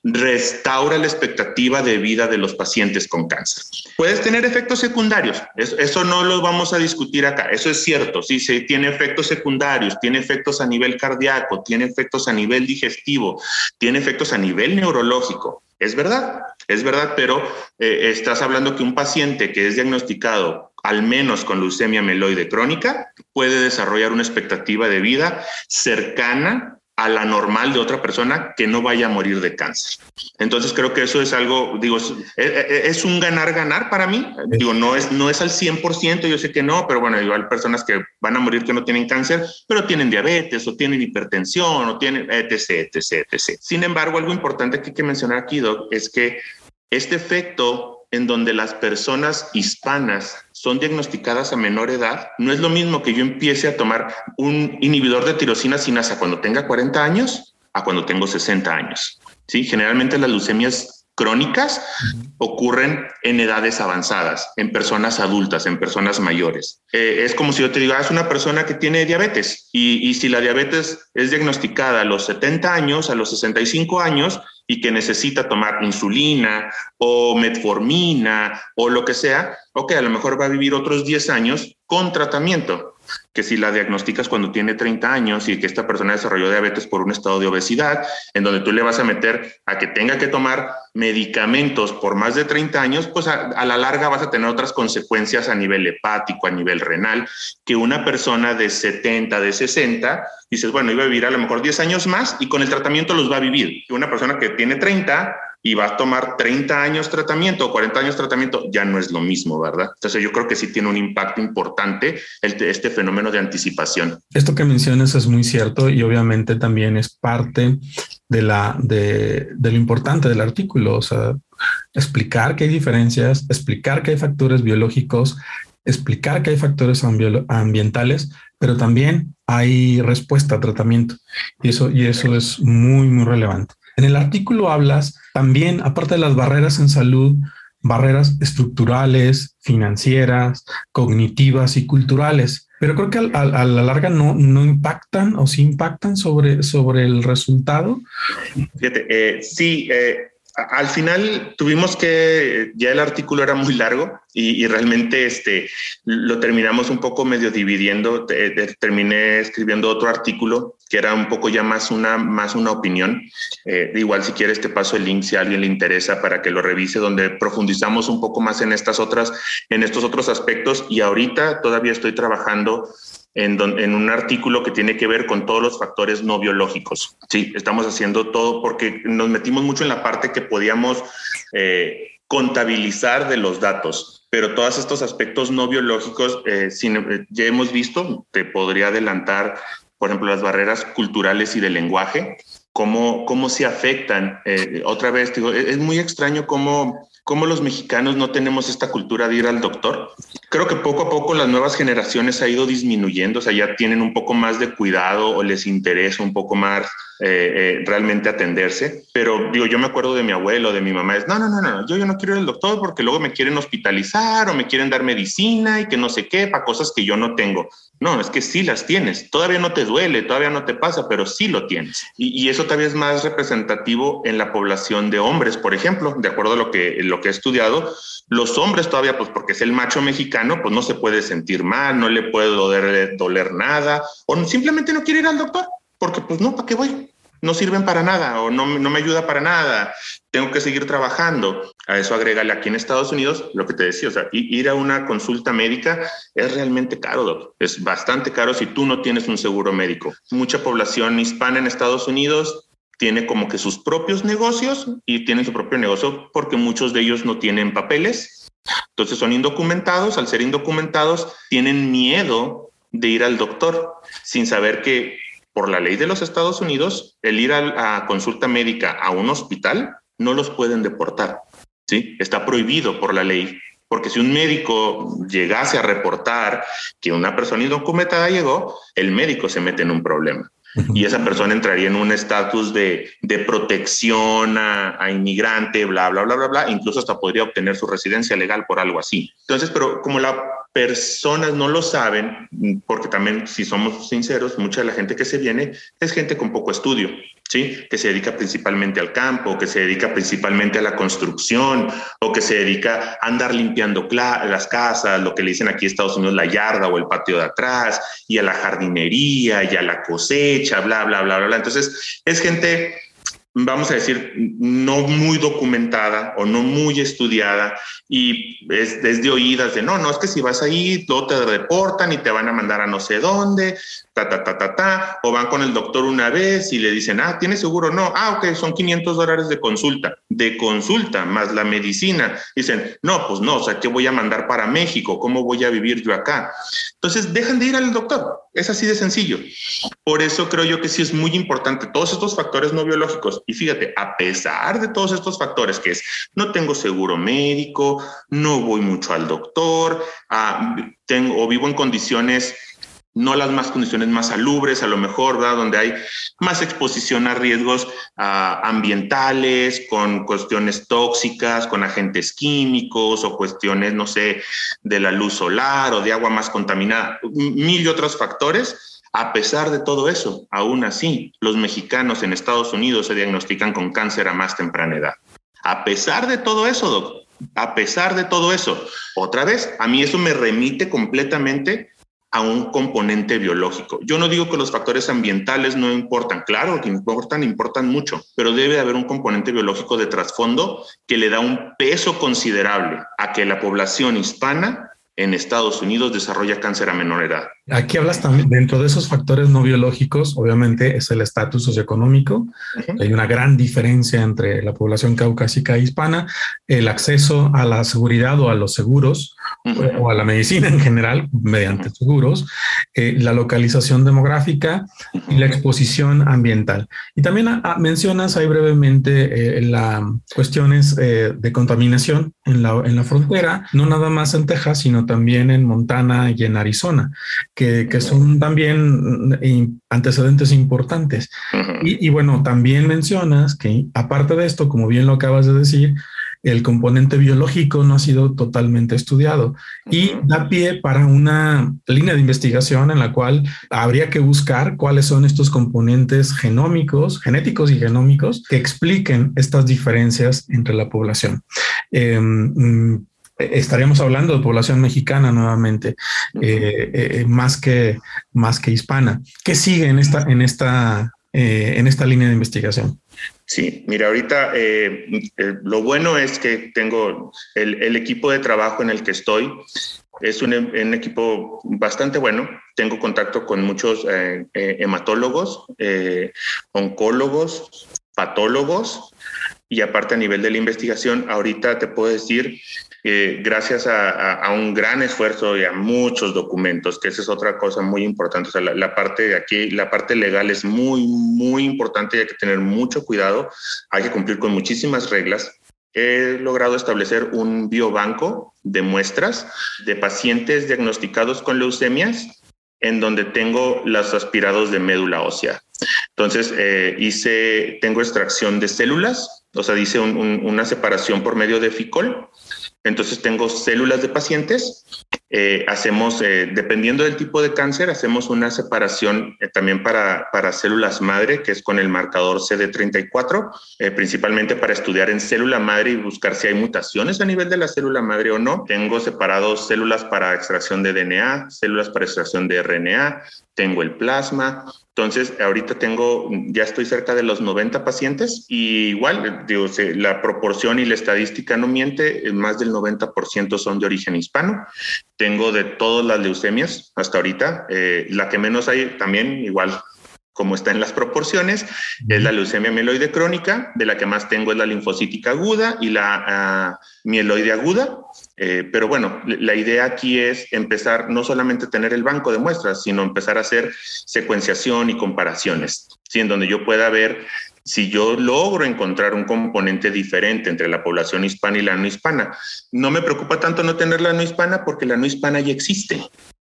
restaura la expectativa de vida de los pacientes con cáncer. Puedes tener efectos secundarios, eso, no lo vamos a discutir acá, eso es cierto, sí, sí, tiene efectos secundarios, tiene efectos a nivel cardíaco, tiene efectos a nivel digestivo, tiene efectos a nivel neurológico. Es verdad, es verdad, pero eh, estás hablando que un paciente que es diagnosticado al menos con leucemia meloide crónica, puede desarrollar una expectativa de vida cercana a la normal de otra persona que no vaya a morir de cáncer. Entonces creo que eso es algo, digo, es, un ganar-ganar para mí. Digo, no es, no es al 100%, yo sé que no, pero bueno, igual personas que van a morir que no tienen cáncer, pero tienen diabetes o tienen hipertensión o tienen etc, etc, etc. Sin embargo, algo importante que hay que mencionar aquí, Doc, es que este efecto en donde las personas hispanas son diagnosticadas a menor edad, no es lo mismo que yo empiece a tomar un inhibidor de tirosina sinasa cuando tenga 40 años a cuando tengo 60 años. ¿sí? Generalmente las leucemias crónicas ocurren en edades avanzadas, en personas adultas, en personas mayores. Eh, es como si yo te diga, ah, es una persona que tiene diabetes y, y si la diabetes es diagnosticada a los 70 años, a los 65 años, y que necesita tomar insulina o metformina o lo que sea, ok, a lo mejor va a vivir otros 10 años con tratamiento que si la diagnosticas cuando tiene 30 años y que esta persona desarrolló diabetes por un estado de obesidad, en donde tú le vas a meter a que tenga que tomar medicamentos por más de 30 años, pues a, la larga vas a tener otras consecuencias a nivel hepático, a nivel renal, que una persona de 70, de 60, dices, bueno, iba a vivir a lo mejor 10 años más y con el tratamiento los va a vivir. Una persona que tiene 30 y va a tomar 30 años tratamiento o 40 años tratamiento, ya no es lo mismo, ¿verdad? Entonces yo creo que sí tiene un impacto importante este fenómeno de anticipación. Esto que mencionas es muy cierto y obviamente también es parte de, la, de lo importante del artículo, o sea, explicar que hay diferencias, explicar que hay factores biológicos, explicar que hay factores ambientales, pero también hay respuesta a tratamiento. Y eso, y eso es muy, muy relevante. En el artículo hablas también, aparte de las barreras en salud, barreras estructurales, financieras, cognitivas y culturales. Pero creo que a, la larga no, no impactan o sí impactan sobre, sobre el resultado. Eh, sí, eh, al final tuvimos que, ya el artículo era muy largo y, realmente este, lo terminamos un poco medio dividiendo, terminé escribiendo otro artículo que era un poco ya más una, más una opinión. Eh, igual si quieres te paso el link si a alguien le interesa para que lo revise, donde profundizamos un poco más en estas otras, en estos otros aspectos y ahorita todavía estoy trabajando en, un artículo que tiene que ver con todos los factores no biológicos. Sí, estamos haciendo todo porque nos metimos mucho en la parte que podíamos eh, contabilizar de los datos, pero todos estos aspectos no biológicos, eh, eh, ya hemos visto, te podría adelantar, por ejemplo, las barreras culturales y de lenguaje, cómo, cómo se afectan. otra vez, digo, es muy extraño cómo cómo los mexicanos no tenemos esta cultura de ir al doctor. Creo que poco a poco las nuevas generaciones ha ido disminuyendo, o sea, ya tienen un poco más de cuidado o les interesa un poco más eh, realmente atenderse. Pero digo, yo me acuerdo de mi abuelo, de mi mamá, es, no, no, no, no, yo, yo no quiero ir al doctor porque luego me quieren hospitalizar o me quieren dar medicina y que no sé qué, para cosas que yo no tengo. No, es que sí las tienes. Todavía no te duele, todavía no te pasa, pero sí lo tienes. Y, eso todavía es más representativo en la población de hombres, por ejemplo, de acuerdo a lo que, lo que he estudiado. Los hombres todavía, pues porque es el macho mexicano, pues no se puede sentir mal, no le puede doler, doler nada, o simplemente no quiere ir al doctor, porque pues no, ¿para qué voy? No sirven para nada o no, no, me ayuda para nada, tengo que seguir trabajando. A eso agrégale aquí en Estados Unidos lo que te decía, o sea, ir a una consulta médica es realmente caro, doctor. Es bastante caro si tú no tienes un seguro médico. Mucha población hispana en Estados Unidos tiene como que sus propios negocios y tienen su propio negocio porque muchos de ellos no tienen papeles. Entonces son indocumentados, al ser indocumentados tienen miedo de ir al doctor sin saber que por la ley de los Estados Unidos, el ir a, consulta médica a un hospital no los pueden deportar. ¿sí? Está prohibido por la ley. Porque si un médico llegase a reportar que una persona indocumentada llegó, el médico se mete en un problema y esa persona entraría en un estatus de, de, protección a, a, inmigrante, bla, bla, bla, bla, bla, incluso hasta podría obtener su residencia legal por algo así. Entonces, pero como las personas no lo saben, porque también, si somos sinceros, mucha de la gente que se viene es gente con poco estudio. ¿sí? que se dedica principalmente al campo, que se dedica principalmente a la construcción o que se dedica a andar limpiando las casas, lo que le dicen aquí en Estados Unidos la yarda o el patio de atrás, y a la jardinería y a la cosecha, bla, bla, bla, bla. bla. Entonces, es gente vamos a decir, no muy documentada o no muy estudiada y es desde oídas de no, no, es que si vas ahí, luego te reportan y te van a mandar a no sé dónde, ta, ta, ta, ta, ta, o van con el doctor una vez y le dicen, ah, ¿tienes seguro? No, ah, ok, son 500 dólares de consulta, de consulta más la medicina. Dicen, no, pues no, o sea, ¿qué voy a mandar para México? ¿Cómo voy a vivir yo acá? Entonces, dejan de ir al doctor, es así de sencillo. Por eso creo yo que sí es muy importante todos estos factores no biológicos. Y fíjate, a pesar de todos estos factores que es, no tengo seguro médico, no voy mucho al doctor, ah, tengo, o vivo en condiciones no las más condiciones más salubres, a lo mejor. Donde hay más exposición a riesgos ah, ambientales, con cuestiones tóxicas, con agentes químicos o cuestiones, no sé, de la luz solar o de agua más contaminada, mil y otros factores. A pesar de todo eso, aún así, los mexicanos en Estados Unidos se diagnostican con cáncer a más temprana edad. A pesar de todo eso, doctor, a pesar de todo eso, otra vez, a mí eso me remite completamente a un componente biológico. Yo no digo que los factores ambientales no importan, claro que importan, importan mucho, pero debe haber un componente biológico de trasfondo que le da un peso considerable a que la población hispana en Estados Unidos desarrolla cáncer a menor edad. Aquí hablas también, dentro de esos factores no biológicos, obviamente es el estatus socioeconómico. Hay una gran diferencia entre la población caucásica e hispana, el acceso a la seguridad o a los seguros o a la medicina en general mediante seguros, eh, la localización demográfica y la exposición ambiental. Y también mencionas ahí brevemente eh, las cuestiones eh, de contaminación en la, en la frontera, no nada más en Texas, sino también en Montana y en Arizona que, son también mm, antecedentes importantes. y, bueno, también mencionas que aparte de esto, como bien lo acabas de decir, el componente biológico no ha sido totalmente estudiado y da pie para una línea de investigación en la cual habría que buscar cuáles son estos componentes genómicos, genéticos y genómicos que expliquen estas diferencias entre la población. Mm, estaríamos hablando de población mexicana nuevamente, eh, eh, más, que, más que hispana. ¿Qué sigue en esta, en esta, eh, en esta línea de investigación? Sí, mira, ahorita lo bueno es que tengo el, equipo de trabajo en el que estoy. Es un, equipo bastante bueno. Tengo contacto con muchos hematólogos, oncólogos, patólogos y aparte a nivel de la investigación, ahorita te puedo decir gracias a, un gran esfuerzo y a muchos documentos, que esa es otra cosa muy importante. O sea, la, parte de aquí, la parte legal es muy, muy importante y hay que tener mucho cuidado. Hay que cumplir con muchísimas reglas. He logrado establecer un biobanco de muestras de pacientes diagnosticados con leucemias en donde tengo los aspirados de médula ósea. Entonces, eh, hice, tengo extracción de células, o sea, hice una separación por medio de FICOL. Entonces, tengo células de pacientes eh, hacemos, eh, dependiendo del tipo de cáncer, hacemos una separación eh, también para, para, células madre, que es con el marcador CD34, principalmente para estudiar en célula madre y buscar si hay mutaciones a nivel de la célula madre o no. Tengo separados células para extracción de DNA, células para extracción de RNA, tengo el plasma, entonces, ahorita tengo, ya estoy cerca de los 90 pacientes y igual, digo, la proporción y la estadística no miente, más del 90% son de origen hispano. Tengo de todas las leucemias hasta ahorita, eh, la que menos hay también, igual como está en las proporciones, es la leucemia mieloide crónica, de la que más tengo es la linfocítica aguda y la ah, mieloide aguda. Eh, pero bueno, la idea aquí es empezar no solamente a tener el banco de muestras, sino empezar a hacer secuenciación y comparaciones, ¿sí? en donde yo pueda ver si yo logro encontrar un componente diferente entre la población hispana y la no hispana. No me preocupa tanto no tener la no hispana porque la no hispana ya existe.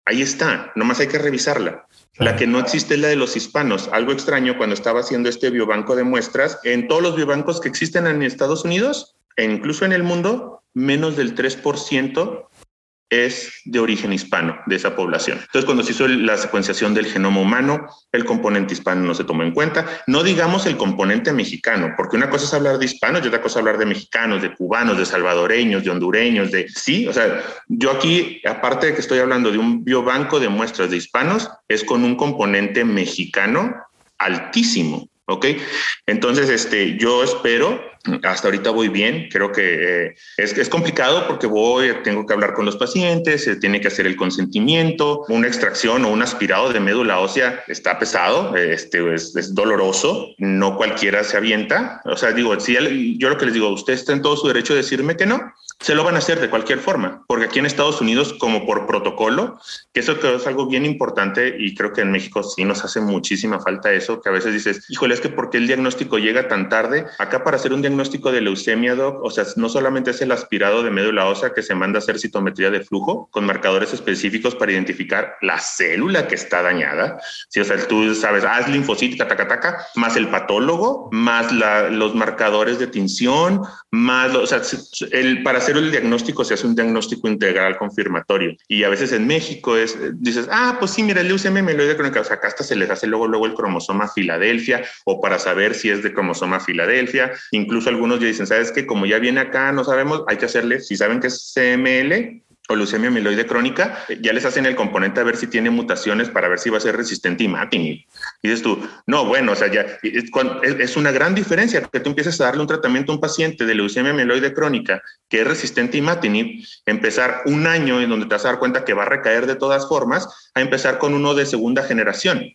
Ahí está, nomás hay que revisarla. La que no existe es la de los hispanos. Algo extraño cuando estaba haciendo este biobanco de muestras, en todos los biobancos que existen en Estados Unidos e incluso en el mundo, menos del 3% es de origen hispano, de esa población. Entonces, cuando se hizo la secuenciación del genoma humano, el componente hispano no se tomó en cuenta. No digamos el componente mexicano, porque una cosa es hablar de hispanos y otra cosa hablar de mexicanos, de cubanos, de salvadoreños, de hondureños, de... Sí, o sea, yo aquí, aparte de que estoy hablando de un biobanco de muestras de hispanos, es con un componente mexicano altísimo. ¿ok? Entonces, este, yo espero hasta ahorita voy bien, creo que eh, es, es, complicado porque voy, tengo que hablar con los pacientes, se tiene que hacer el consentimiento, una extracción o un aspirado de médula ósea está pesado, este, es, es doloroso, no cualquiera se avienta, o sea, digo, si yo lo que les digo, usted está en todo su derecho de decirme que no, se lo van a hacer de cualquier forma, porque aquí en Estados Unidos, como por protocolo, que eso es algo bien importante y creo que en México sí nos hace muchísima falta eso, que a veces dices, híjole, es que porque el diagnóstico llega tan tarde, acá para hacer un diagnóstico de leucemia, doc, o sea, no solamente es el aspirado de médula ósea que se manda a hacer citometría de flujo con marcadores específicos para identificar la célula que está dañada. Si, o sea, tú sabes, es linfocítica, taca, taca, más el patólogo, más los marcadores de tinción, más, o sea, el, para hacer el diagnóstico se hace un diagnóstico integral confirmatorio. Y a veces en México es, dices, ah, pues sí, mira, el leucemia mieloide crónica, o sea, acá hasta se les hace luego, luego el cromosoma Filadelfia o para saber si es de cromosoma Filadelfia, incluso algunos ya dicen, ¿sabes qué? Como ya viene acá, no sabemos, hay que hacerle, si saben que es CML o leucemia mieloide crónica, ya les hacen el componente a ver si tiene mutaciones para ver si va a ser resistente a imatinib. Y dices tú, no, bueno, o sea, ya es, una gran diferencia que tú empieces a darle un tratamiento a un paciente de leucemia mieloide crónica que es resistente a imatinib, empezar un año en donde te vas a dar cuenta que va a recaer de todas formas, a empezar con uno de segunda generación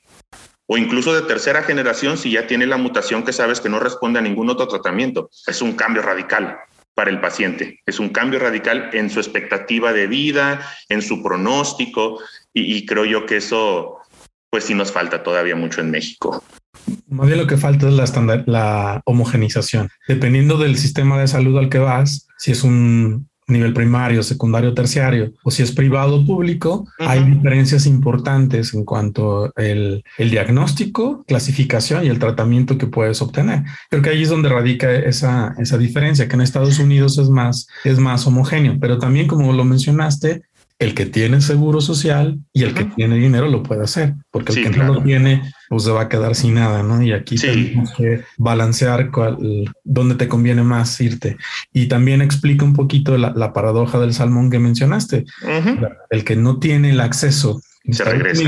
o incluso de tercera generación si ya tiene la mutación que sabes que no responde a ningún otro tratamiento. Es un cambio radical para el paciente, es un cambio radical en su expectativa de vida, en su pronóstico, y, creo yo que eso, pues sí nos falta todavía mucho en México. Más bien lo que falta es la, la homogenización. Dependiendo del sistema de salud al que vas, si es un nivel primario, secundario, terciario, o si es privado o público, hay diferencias importantes en cuanto el, el diagnóstico, clasificación y el tratamiento que puedes obtener. Creo que ahí es donde radica esa, esa diferencia, que en Estados Unidos es más, es más homogéneo, pero también como lo mencionaste, el que tiene seguro social y el que tiene dinero lo puede hacer, porque el que no lo tiene, pues se va a quedar sin nada, ¿no? Y aquí tenemos que balancear cuál, dónde te conviene más irte. Y también explica un poquito la, paradoja del salmón que mencionaste. El que no tiene el acceso se regresa.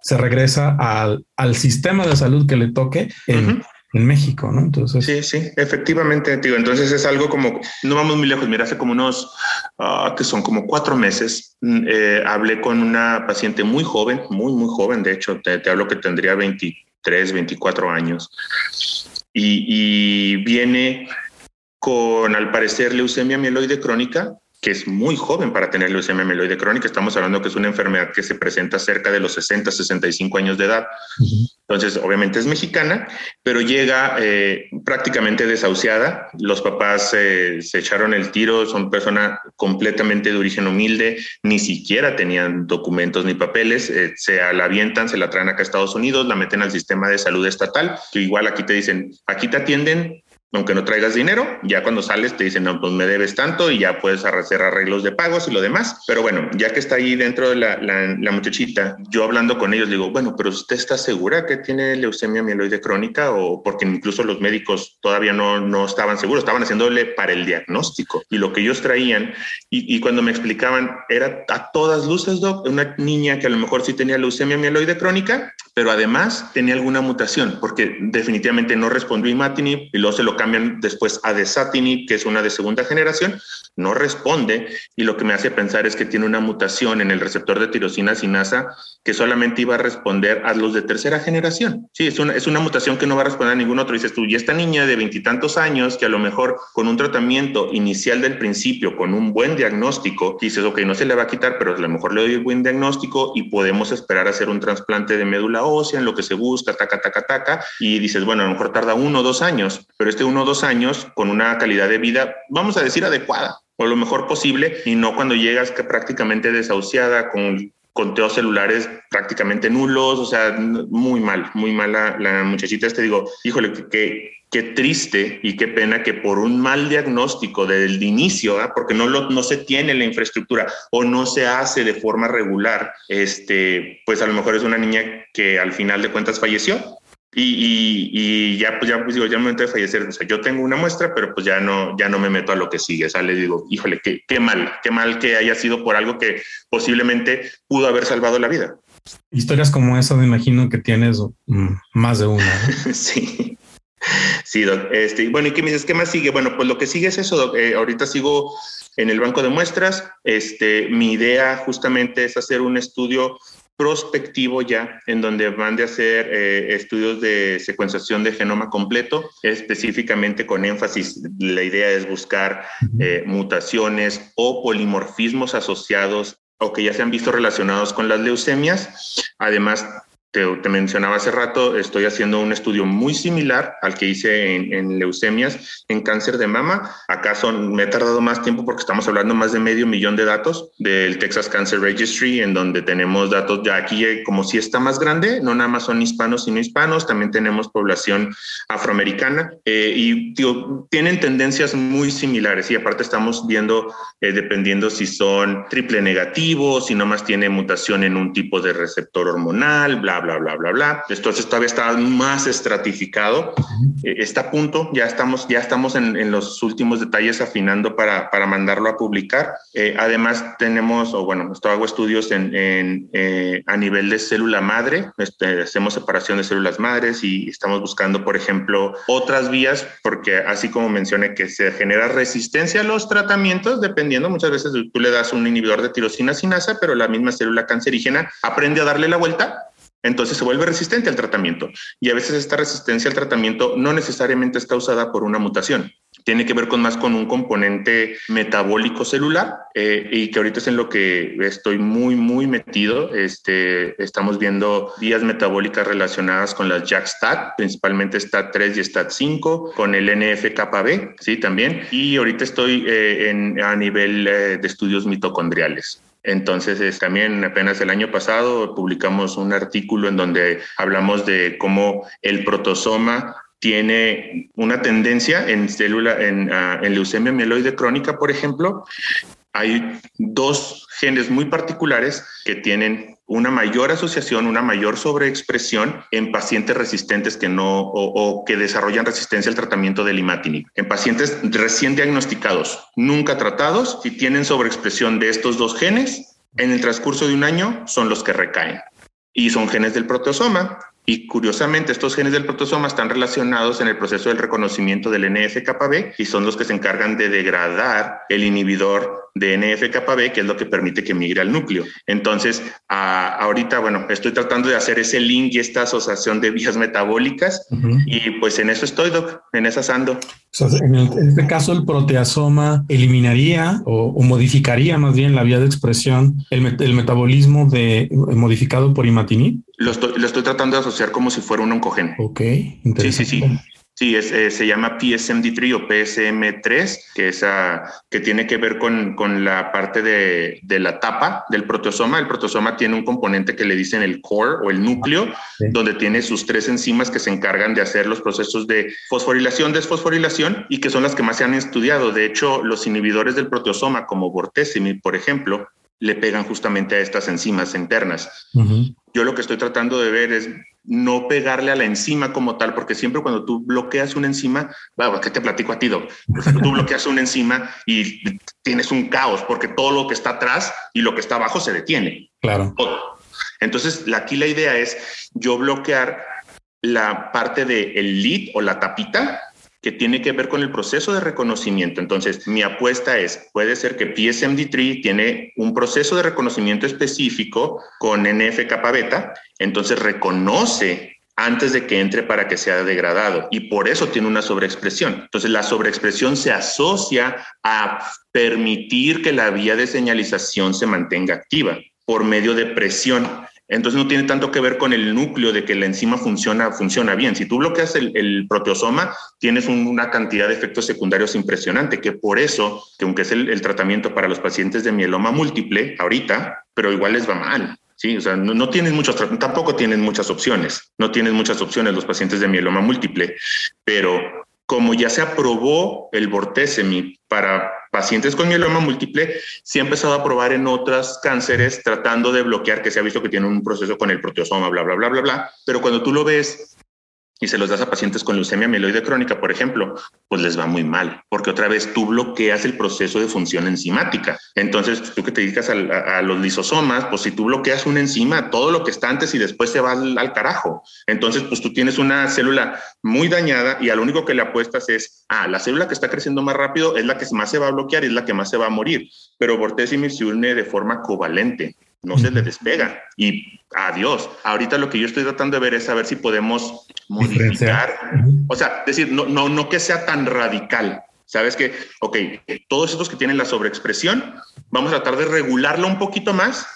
se regresa al, al, sistema de salud que le toque en, en México, ¿no? Entonces. Sí, sí, efectivamente, digo, entonces es algo como, no vamos muy lejos, mira, hace como unos, ah, que son como cuatro meses, mm, eh, hablé con una paciente muy joven, muy, muy joven, de hecho, te, hablo que tendría 23, 24 años, y, y viene con, al parecer, leucemia mieloide crónica, que es muy joven para tener leucemia mieloide crónica. Estamos hablando que es una enfermedad que se presenta cerca de los 60, 65 años de edad. Entonces, obviamente es mexicana, pero llega eh, prácticamente desahuciada. Los papás eh, se echaron el tiro, son personas completamente de origen humilde, ni siquiera tenían documentos ni papeles, eh, se la avientan, se la traen acá a Estados Unidos, la meten al sistema de salud estatal, que igual aquí te dicen, aquí te atienden aunque no traigas dinero, ya cuando sales te dicen, no, pues me debes tanto y ya puedes hacer arreglos de pagos y lo demás. Pero bueno, ya que está ahí dentro de la, la, muchachita, yo hablando con ellos digo, bueno, pero usted está segura que tiene leucemia mieloide crónica o porque incluso los médicos todavía no, no estaban seguros, estaban haciéndole para el diagnóstico y lo que ellos traían y, y cuando me explicaban era a todas luces, doc, una niña que a lo mejor sí tenía leucemia mieloide crónica, pero además tenía alguna mutación porque definitivamente no respondió imatinib y luego se lo cambian después a desatinib, que es una de segunda generación, no responde y lo que me hace pensar es que tiene una mutación en el receptor de tirosina sinasa que solamente iba a responder a los de tercera generación. Sí, es una, es una mutación que no va a responder a ningún otro. Dices tú, y esta niña de veintitantos años que a lo mejor con un tratamiento inicial del principio, con un buen diagnóstico, dices, ok, no se le va a quitar, pero a lo mejor le doy un buen diagnóstico y podemos esperar a hacer un trasplante de médula ósea en lo que se busca, taca, taca, taca, y dices, bueno, a lo mejor tarda uno o dos años, pero este uno o dos años con una calidad de vida, vamos a decir, adecuada o lo mejor posible y no cuando llegas que prácticamente desahuciada con conteos celulares prácticamente nulos, o sea, muy mal, muy mala la muchachita. Te digo, híjole, qué, qué triste y qué pena que por un mal diagnóstico desde el inicio, ¿ah? porque no, lo, no se tiene la infraestructura o no se hace de forma regular, este, pues a lo mejor es una niña que al final de cuentas falleció y, y, ya, pues ya, pues digo, ya me momento de fallecer, o sea, yo tengo una muestra, pero pues ya no, ya no me meto a lo que sigue, o sea, le digo, híjole, qué, qué mal, qué mal que haya sido por algo que posiblemente pudo haber salvado la vida. Historias como esa, me imagino que tienes mm, más de una. sí. Sí, Doc. Este, bueno, ¿y qué me dices? ¿Qué más sigue? Bueno, pues lo que sigue es eso, Doc. Eh, ahorita sigo en el banco de muestras. Este, mi idea justamente es hacer un estudio prospectivo ya, en donde van de hacer eh, estudios de secuenciación de genoma completo, específicamente con énfasis. La idea es buscar eh, mutaciones o polimorfismos asociados o que ya se han visto relacionados con las leucemias. Además, te, mencionaba hace rato, estoy haciendo un estudio muy similar al que hice en, leucemias, en cáncer de mama. Acaso me he tardado más tiempo porque estamos hablando más de medio millón de datos del Texas Cancer Registry, en donde tenemos datos ya aquí, eh, como si está más grande, no nada más son hispanos, sino hispanos, también tenemos población afroamericana eh, y tienen tendencias muy similares y aparte estamos viendo, eh, dependiendo si son triple negativos, si nomás tiene mutación en un tipo de receptor hormonal, bla, bla, bla, bla, bla, Entonces todavía está más estratificado. Eh, está a punto, ya estamos, ya estamos en, los últimos detalles afinando para, para mandarlo a publicar. Eh, además tenemos, o bueno, esto hago estudios en, eh, a nivel de célula madre, este, hacemos separación de células madres y estamos buscando, por ejemplo, otras vías, porque así como mencioné que se genera resistencia a los tratamientos, dependiendo, muchas veces tú le das un inhibidor de tirosina sinasa, pero la misma célula cancerígena aprende a darle la vuelta entonces se vuelve resistente al tratamiento. Y a veces esta resistencia al tratamiento no necesariamente está usada por una mutación. Tiene que ver con más con un componente metabólico celular eh, y que ahorita es en lo que estoy muy, muy metido. Este, estamos viendo vías metabólicas relacionadas con las JAK-STAT, principalmente STAT3 y STAT5, con el NF-κB, sí, también. Y ahorita estoy eh, en, a nivel eh, de estudios mitocondriales. Entonces, también apenas el año pasado publicamos un artículo en donde hablamos de cómo el protosoma tiene una tendencia en célula, en, ah, en leucemia mieloide crónica, por ejemplo. Hay dos genes muy particulares que tienen una mayor asociación, una mayor sobreexpresión en pacientes resistentes que no o, que desarrollan resistencia al tratamiento del imatinib. En pacientes recién diagnosticados, nunca tratados, si tienen sobreexpresión de estos dos genes, en el transcurso de un año son los que recaen. Y son genes del proteosoma y curiosamente, estos genes del protosoma están relacionados en el proceso del reconocimiento del NF-κB y son los que se encargan de degradar el inhibidor de NF-κB, que es lo que permite que migre al núcleo. Entonces, ahorita, bueno, estoy tratando de hacer ese link y esta asociación de vías metabólicas y pues en eso estoy, Doc, en esas ando. En, este caso, el proteasoma eliminaría o, modificaría más bien la vía de expresión, el, metabolismo de, modificado por imatinib. Lo estoy, lo estoy tratando de asociar como si fuera un oncogen. Ok, interesante. Sí, sí, sí. Sí, es, eh, se llama PSMD3 o PSM3, que, es, que tiene que ver con, con la parte de, de, la tapa del proteosoma. El proteosoma tiene un componente que le dicen el core o el núcleo, donde tiene sus tres enzimas que se encargan de hacer los procesos de fosforilación, desfosforilación y que son las que más se han estudiado. De hecho, los inhibidores del proteosoma, como bortezimib, por ejemplo, le pegan justamente a estas enzimas internas. Yo lo que estoy tratando de ver es no pegarle a la enzima como tal, porque siempre cuando tú bloqueas una enzima, bueno, ¿qué te platico a ti, Do? Tú bloqueas una enzima y tienes un caos, porque todo lo que está atrás y lo que está abajo se detiene. Claro. Entonces, aquí la idea es yo bloquear la parte del el lead o la tapita que tiene que ver con el proceso de reconocimiento. Entonces, mi apuesta es, puede ser que PSMD3 tiene un proceso de reconocimiento específico con NF kappa beta, entonces reconoce antes de que entre para que sea degradado y por eso tiene una sobreexpresión. Entonces la sobreexpresión se asocia a permitir que la vía de señalización se mantenga activa por medio de presión. Entonces no tiene tanto que ver con el núcleo de que la enzima funciona, funciona bien. Si tú bloqueas el, proteosoma, tienes una cantidad de efectos secundarios impresionante, que por eso, que aunque es el, tratamiento para los pacientes de mieloma múltiple ahorita, pero igual les va mal. Sí, o sea, no, no muchos, tampoco tienen muchas opciones, no tienen muchas opciones los pacientes de mieloma múltiple, pero como ya se aprobó el bortezomib para pacientes con mieloma múltiple, se ha empezado a probar en otros cánceres tratando de bloquear que se ha visto que tiene un proceso con el proteosoma, bla, bla, bla, bla, bla. Pero cuando tú lo ves y se los das a pacientes con leucemia mieloide crónica, por ejemplo, pues les va muy mal, porque otra vez tú bloqueas el proceso de función enzimática. Entonces, tú que te dedicas a, los lisosomas, pues si tú bloqueas una enzima, todo lo que está antes y después se va al, carajo. Entonces, pues tú tienes una célula muy dañada y a lo único que le apuestas es, ah, la célula que está creciendo más rápido es la que más se va a bloquear y es la que más se va a morir. Pero Bortezimib se une de forma covalente no se le despega. Y adiós. Ahorita lo que yo estoy tratando de ver es saber si podemos modificar, o sea, decir, no, no, no que sea tan radical. Sabes que, ok, todos estos que tienen la sobreexpresión, vamos a tratar de regularlo un poquito más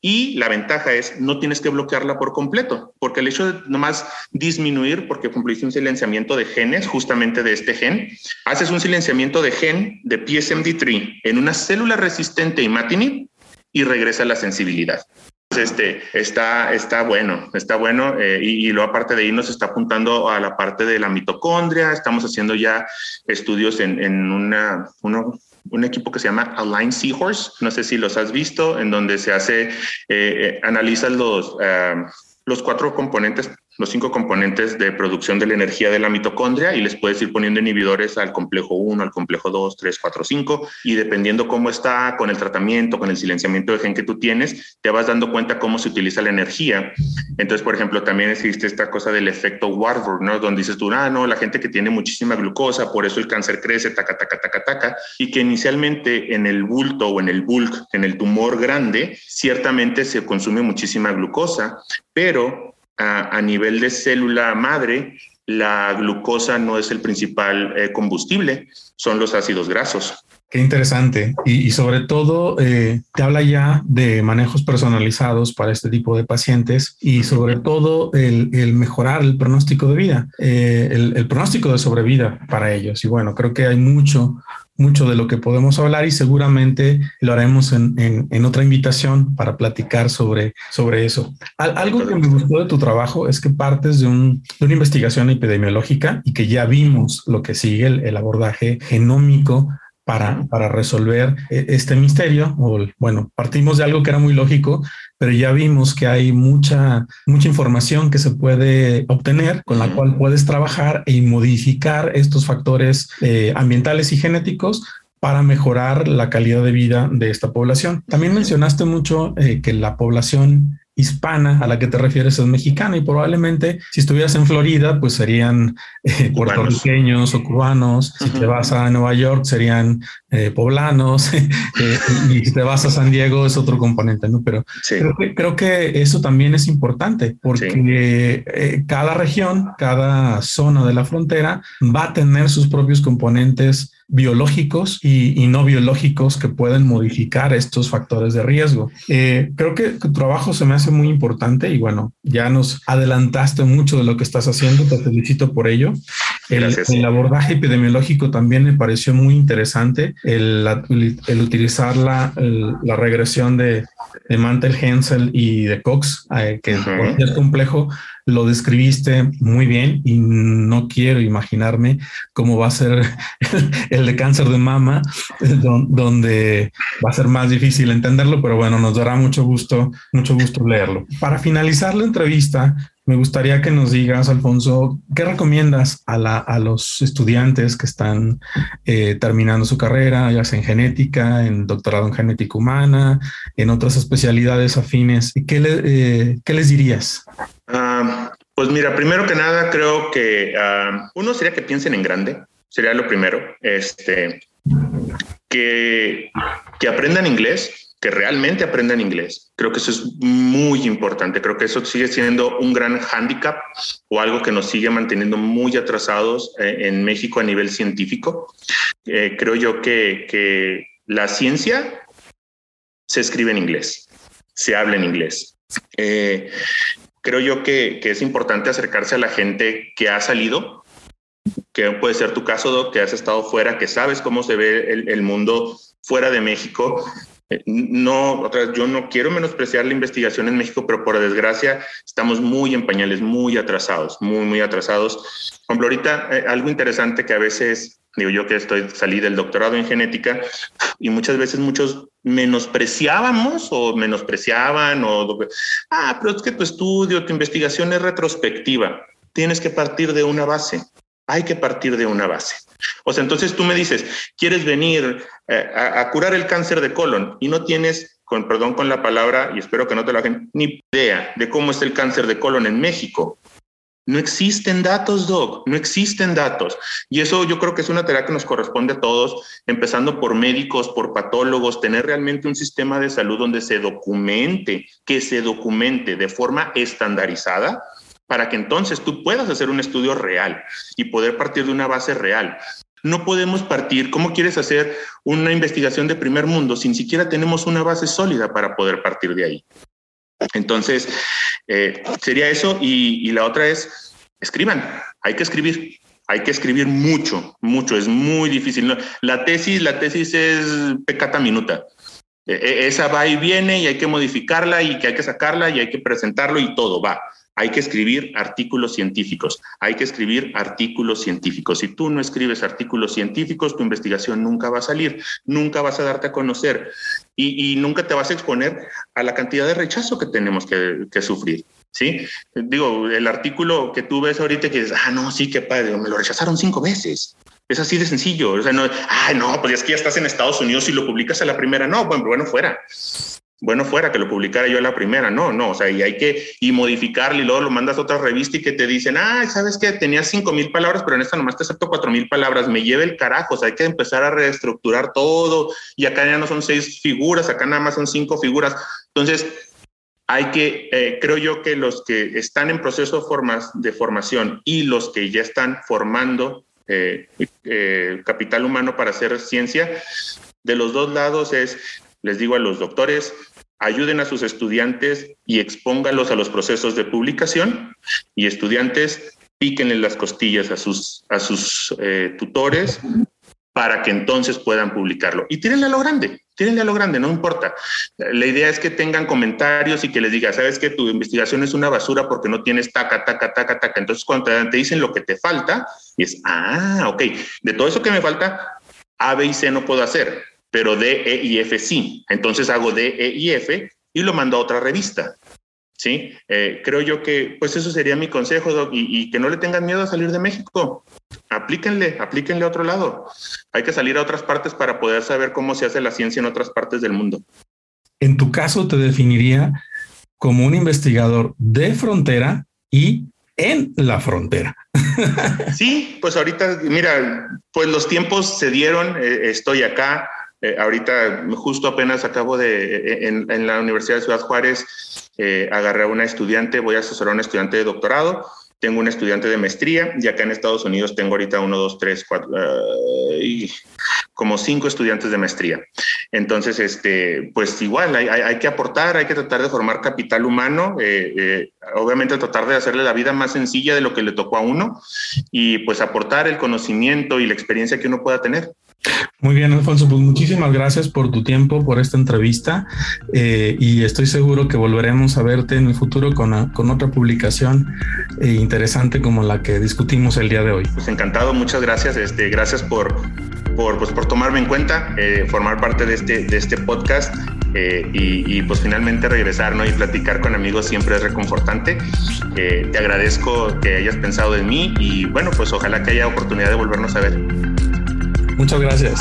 y la ventaja es no tienes que bloquearla por completo, porque el hecho de nomás disminuir, porque cumpliste un silenciamiento de genes justamente de este gen, haces un silenciamiento de gen de PSMD3 en una célula resistente imatinib y regresa la sensibilidad. Este está, está bueno, está bueno. Eh, y, luego, aparte de ahí, nos está apuntando a la parte de la mitocondria. Estamos haciendo ya estudios en, en una, un equipo que se llama Align Seahorse. No sé si los has visto, en donde se hace, eh, eh analiza los, eh, los cuatro componentes los cinco componentes de producción de la energía de la mitocondria y les puedes ir poniendo inhibidores al complejo 1, al complejo 2, 3, 4, 5 y dependiendo cómo está con el tratamiento, con el silenciamiento de gen que tú tienes, te vas dando cuenta cómo se utiliza la energía. Entonces, por ejemplo, también existe esta cosa del efecto Warburg, ¿no? Donde dices tú, ah, no, la gente que tiene muchísima glucosa, por eso el cáncer crece, taca, taca, taca, taca, y que inicialmente en el bulto o en el bulk, en el tumor grande, ciertamente se consume muchísima glucosa, pero a, nivel de célula madre, la glucosa no es el principal eh, combustible, son los ácidos grasos. Qué interesante. Y, sobre todo, eh, te habla ya de manejos personalizados para este tipo de pacientes y sobre todo el, mejorar el pronóstico de vida, eh, el, el, pronóstico de sobrevida para ellos. Y bueno, creo que hay mucho, mucho de lo que podemos hablar y seguramente lo haremos en, otra invitación para platicar sobre, sobre eso. algo que me gustó de tu trabajo es que partes de, una investigación epidemiológica y que ya vimos lo que sigue, el abordaje genómico para, para resolver e, este misterio. O, bueno, partimos de algo que era muy lógico, pero ya vimos que hay mucha, mucha información que se puede obtener con la cual puedes trabajar y modificar estos factores eh, ambientales y genéticos para mejorar la calidad de vida de esta población. También mencionaste mucho eh, que la población hispana a la que te refieres es mexicana y probablemente si estuvieras en Florida, pues serían eh, puertorriqueños o cubanos. Si te vas a Nueva York, serían eh, poblanos. Eh, y si te vas a San Diego es otro componente, ¿no? Pero creo, que, creo, que, eso también es importante porque cada región, cada zona de la frontera va a tener sus propios componentes biológicos y, no biológicos que pueden modificar estos factores de riesgo. Eh, creo que tu trabajo se me hace muy importante y bueno, ya nos adelantaste mucho de lo que estás haciendo, te felicito por ello. El, el abordaje epidemiológico también me pareció muy interesante, el, el utilizar la, la regresión de, de Mantel, Hensel y de Cox, eh, que es complejo, lo describiste muy bien y no quiero imaginarme cómo va a ser el de cáncer de mama, donde va a ser más difícil entenderlo, pero bueno, nos dará mucho gusto, mucho gusto leerlo. Para finalizar la entrevista, me gustaría que nos digas, Alfonso, ¿qué recomiendas a, los estudiantes que están eh, terminando su carrera, ya sea en genética, en doctorado en genética humana, en otras especialidades afines? ¿Qué, eh, ¿qué les dirías? Pues mira, primero que nada, creo que ah, uno sería que piensen en grande, sería lo primero. Este, que, que aprendan inglés, que realmente aprendan inglés. Creo que eso es muy importante. Creo que eso sigue siendo un gran hándicap o algo que nos sigue manteniendo muy atrasados eh, en México a nivel científico. Eh, creo yo que, que la ciencia se escribe en inglés, se habla en inglés. Eh, creo yo que, que, es importante acercarse a la gente que ha salido, que puede ser tu caso, Doc, que has estado fuera, que sabes cómo se ve el, el mundo fuera de México eh, no, otra vez, yo no quiero menospreciar la investigación en México, pero por desgracia estamos muy en pañales, muy atrasados, muy, muy atrasados. Por ejemplo, ahorita eh, algo interesante que a veces, digo yo que estoy, salí del doctorado en genética y muchas veces muchos menospreciábamos o menospreciaban o, ah, pero es que tu estudio, tu investigación es retrospectiva. Tienes que partir de una base. Hay que partir de una base. O sea, entonces tú me dices, quieres venir eh, a, curar el cáncer de colon y no tienes, con perdón con la palabra, y espero que no te lo hagan, ni idea de cómo es el cáncer de colon en México. No existen datos, Doc, no existen datos. Y eso yo creo que es una tarea que nos corresponde a todos, empezando por médicos, por patólogos, tener realmente un sistema de salud donde se documente, que se documente de forma estandarizada para que entonces tú puedas hacer un estudio real y poder partir de una base real. No podemos partir, ¿cómo quieres hacer una investigación de primer mundo sin siquiera tenemos una base sólida para poder partir de ahí? Entonces, eh, sería eso y, la otra es, escriban, hay que escribir, hay que escribir mucho, mucho, es muy difícil. La tesis, la tesis es pecata minuta. E, e, esa va y viene y hay que modificarla y que hay que sacarla y hay que presentarlo y todo va. Hay que escribir artículos científicos, hay que escribir artículos científicos. Si tú no escribes artículos científicos, tu investigación nunca va a salir, nunca vas a darte a conocer y, nunca te vas a exponer a la cantidad de rechazo que tenemos que, sufrir. ¿Sí? Digo, el artículo que tú ves ahorita que dices, ah, no, sí, qué padre, me lo rechazaron cinco veces. Es así de sencillo. O sea, no, ah, no, pues es que ya estás en Estados Unidos y lo publicas a la primera. No, bueno, bueno, fuera bueno fuera que lo publicara yo la primera, no, no, o sea, y hay que y modificarlo y luego lo mandas a otra revista y que te dicen, ah, sabes que tenías cinco mil palabras, pero en esta nomás te acepto cuatro mil palabras, me lleve el carajo, o sea, hay que empezar a reestructurar todo. Y acá ya no son seis figuras, acá nada más son cinco figuras, entonces hay que, eh, creo yo que los que están en proceso de formación y los que ya están formando eh, eh, capital humano para hacer ciencia, de los dos lados es les digo a los doctores, ayuden a sus estudiantes y expóngalos a los procesos de publicación y estudiantes píquenle las costillas a sus, a sus eh, tutores para que entonces puedan publicarlo. Y tírenle a lo grande, tírenle a lo grande, no importa. La idea es que tengan comentarios y que les diga, sabes que tu investigación es una basura porque no tienes taca, taca, taca, taca. Entonces cuando te, dicen lo que te falta, es, ah, ok, de todo eso que me falta, A, B y C no puedo hacer pero D, E y F sí. Entonces hago D, E y F y lo mando a otra revista. Sí, eh, creo yo que pues eso sería mi consejo, Doc, y, que no le tengan miedo a salir de México. Aplíquenle, aplíquenle a otro lado. Hay que salir a otras partes para poder saber cómo se hace la ciencia en otras partes del mundo. En tu caso, te definiría como un investigador de frontera y en la frontera. Sí, pues ahorita, mira, pues los tiempos se dieron, eh, estoy acá, eh, ahorita justo apenas acabo de, eh, en, la Universidad de Ciudad Juárez, agarré a una estudiante, voy a asesorar a un estudiante de doctorado tengo un estudiante de maestría y acá en Estados Unidos tengo ahorita uno, dos, tres, cuatro, y como cinco estudiantes de maestría. Entonces, este, pues igual hay, que aportar, hay que tratar de formar capital humano, eh, eh, obviamente tratar de hacerle la vida más sencilla de lo que le tocó a uno y pues aportar el conocimiento y la experiencia que uno pueda tener. Muy bien, Alfonso, pues muchísimas gracias por tu tiempo, por esta entrevista eh, y estoy seguro que volveremos a verte en el futuro con, con otra publicación eh, interesante como la que discutimos el día de hoy. Pues encantado, muchas gracias, este, gracias por, por, pues, por tomarme en cuenta, eh, formar parte de este, de este podcast y, y, pues finalmente regresar ¿no? y platicar con amigos siempre es reconfortante. te agradezco que hayas pensado en mí y bueno, pues ojalá que haya oportunidad de volvernos a ver. Muchas gracias.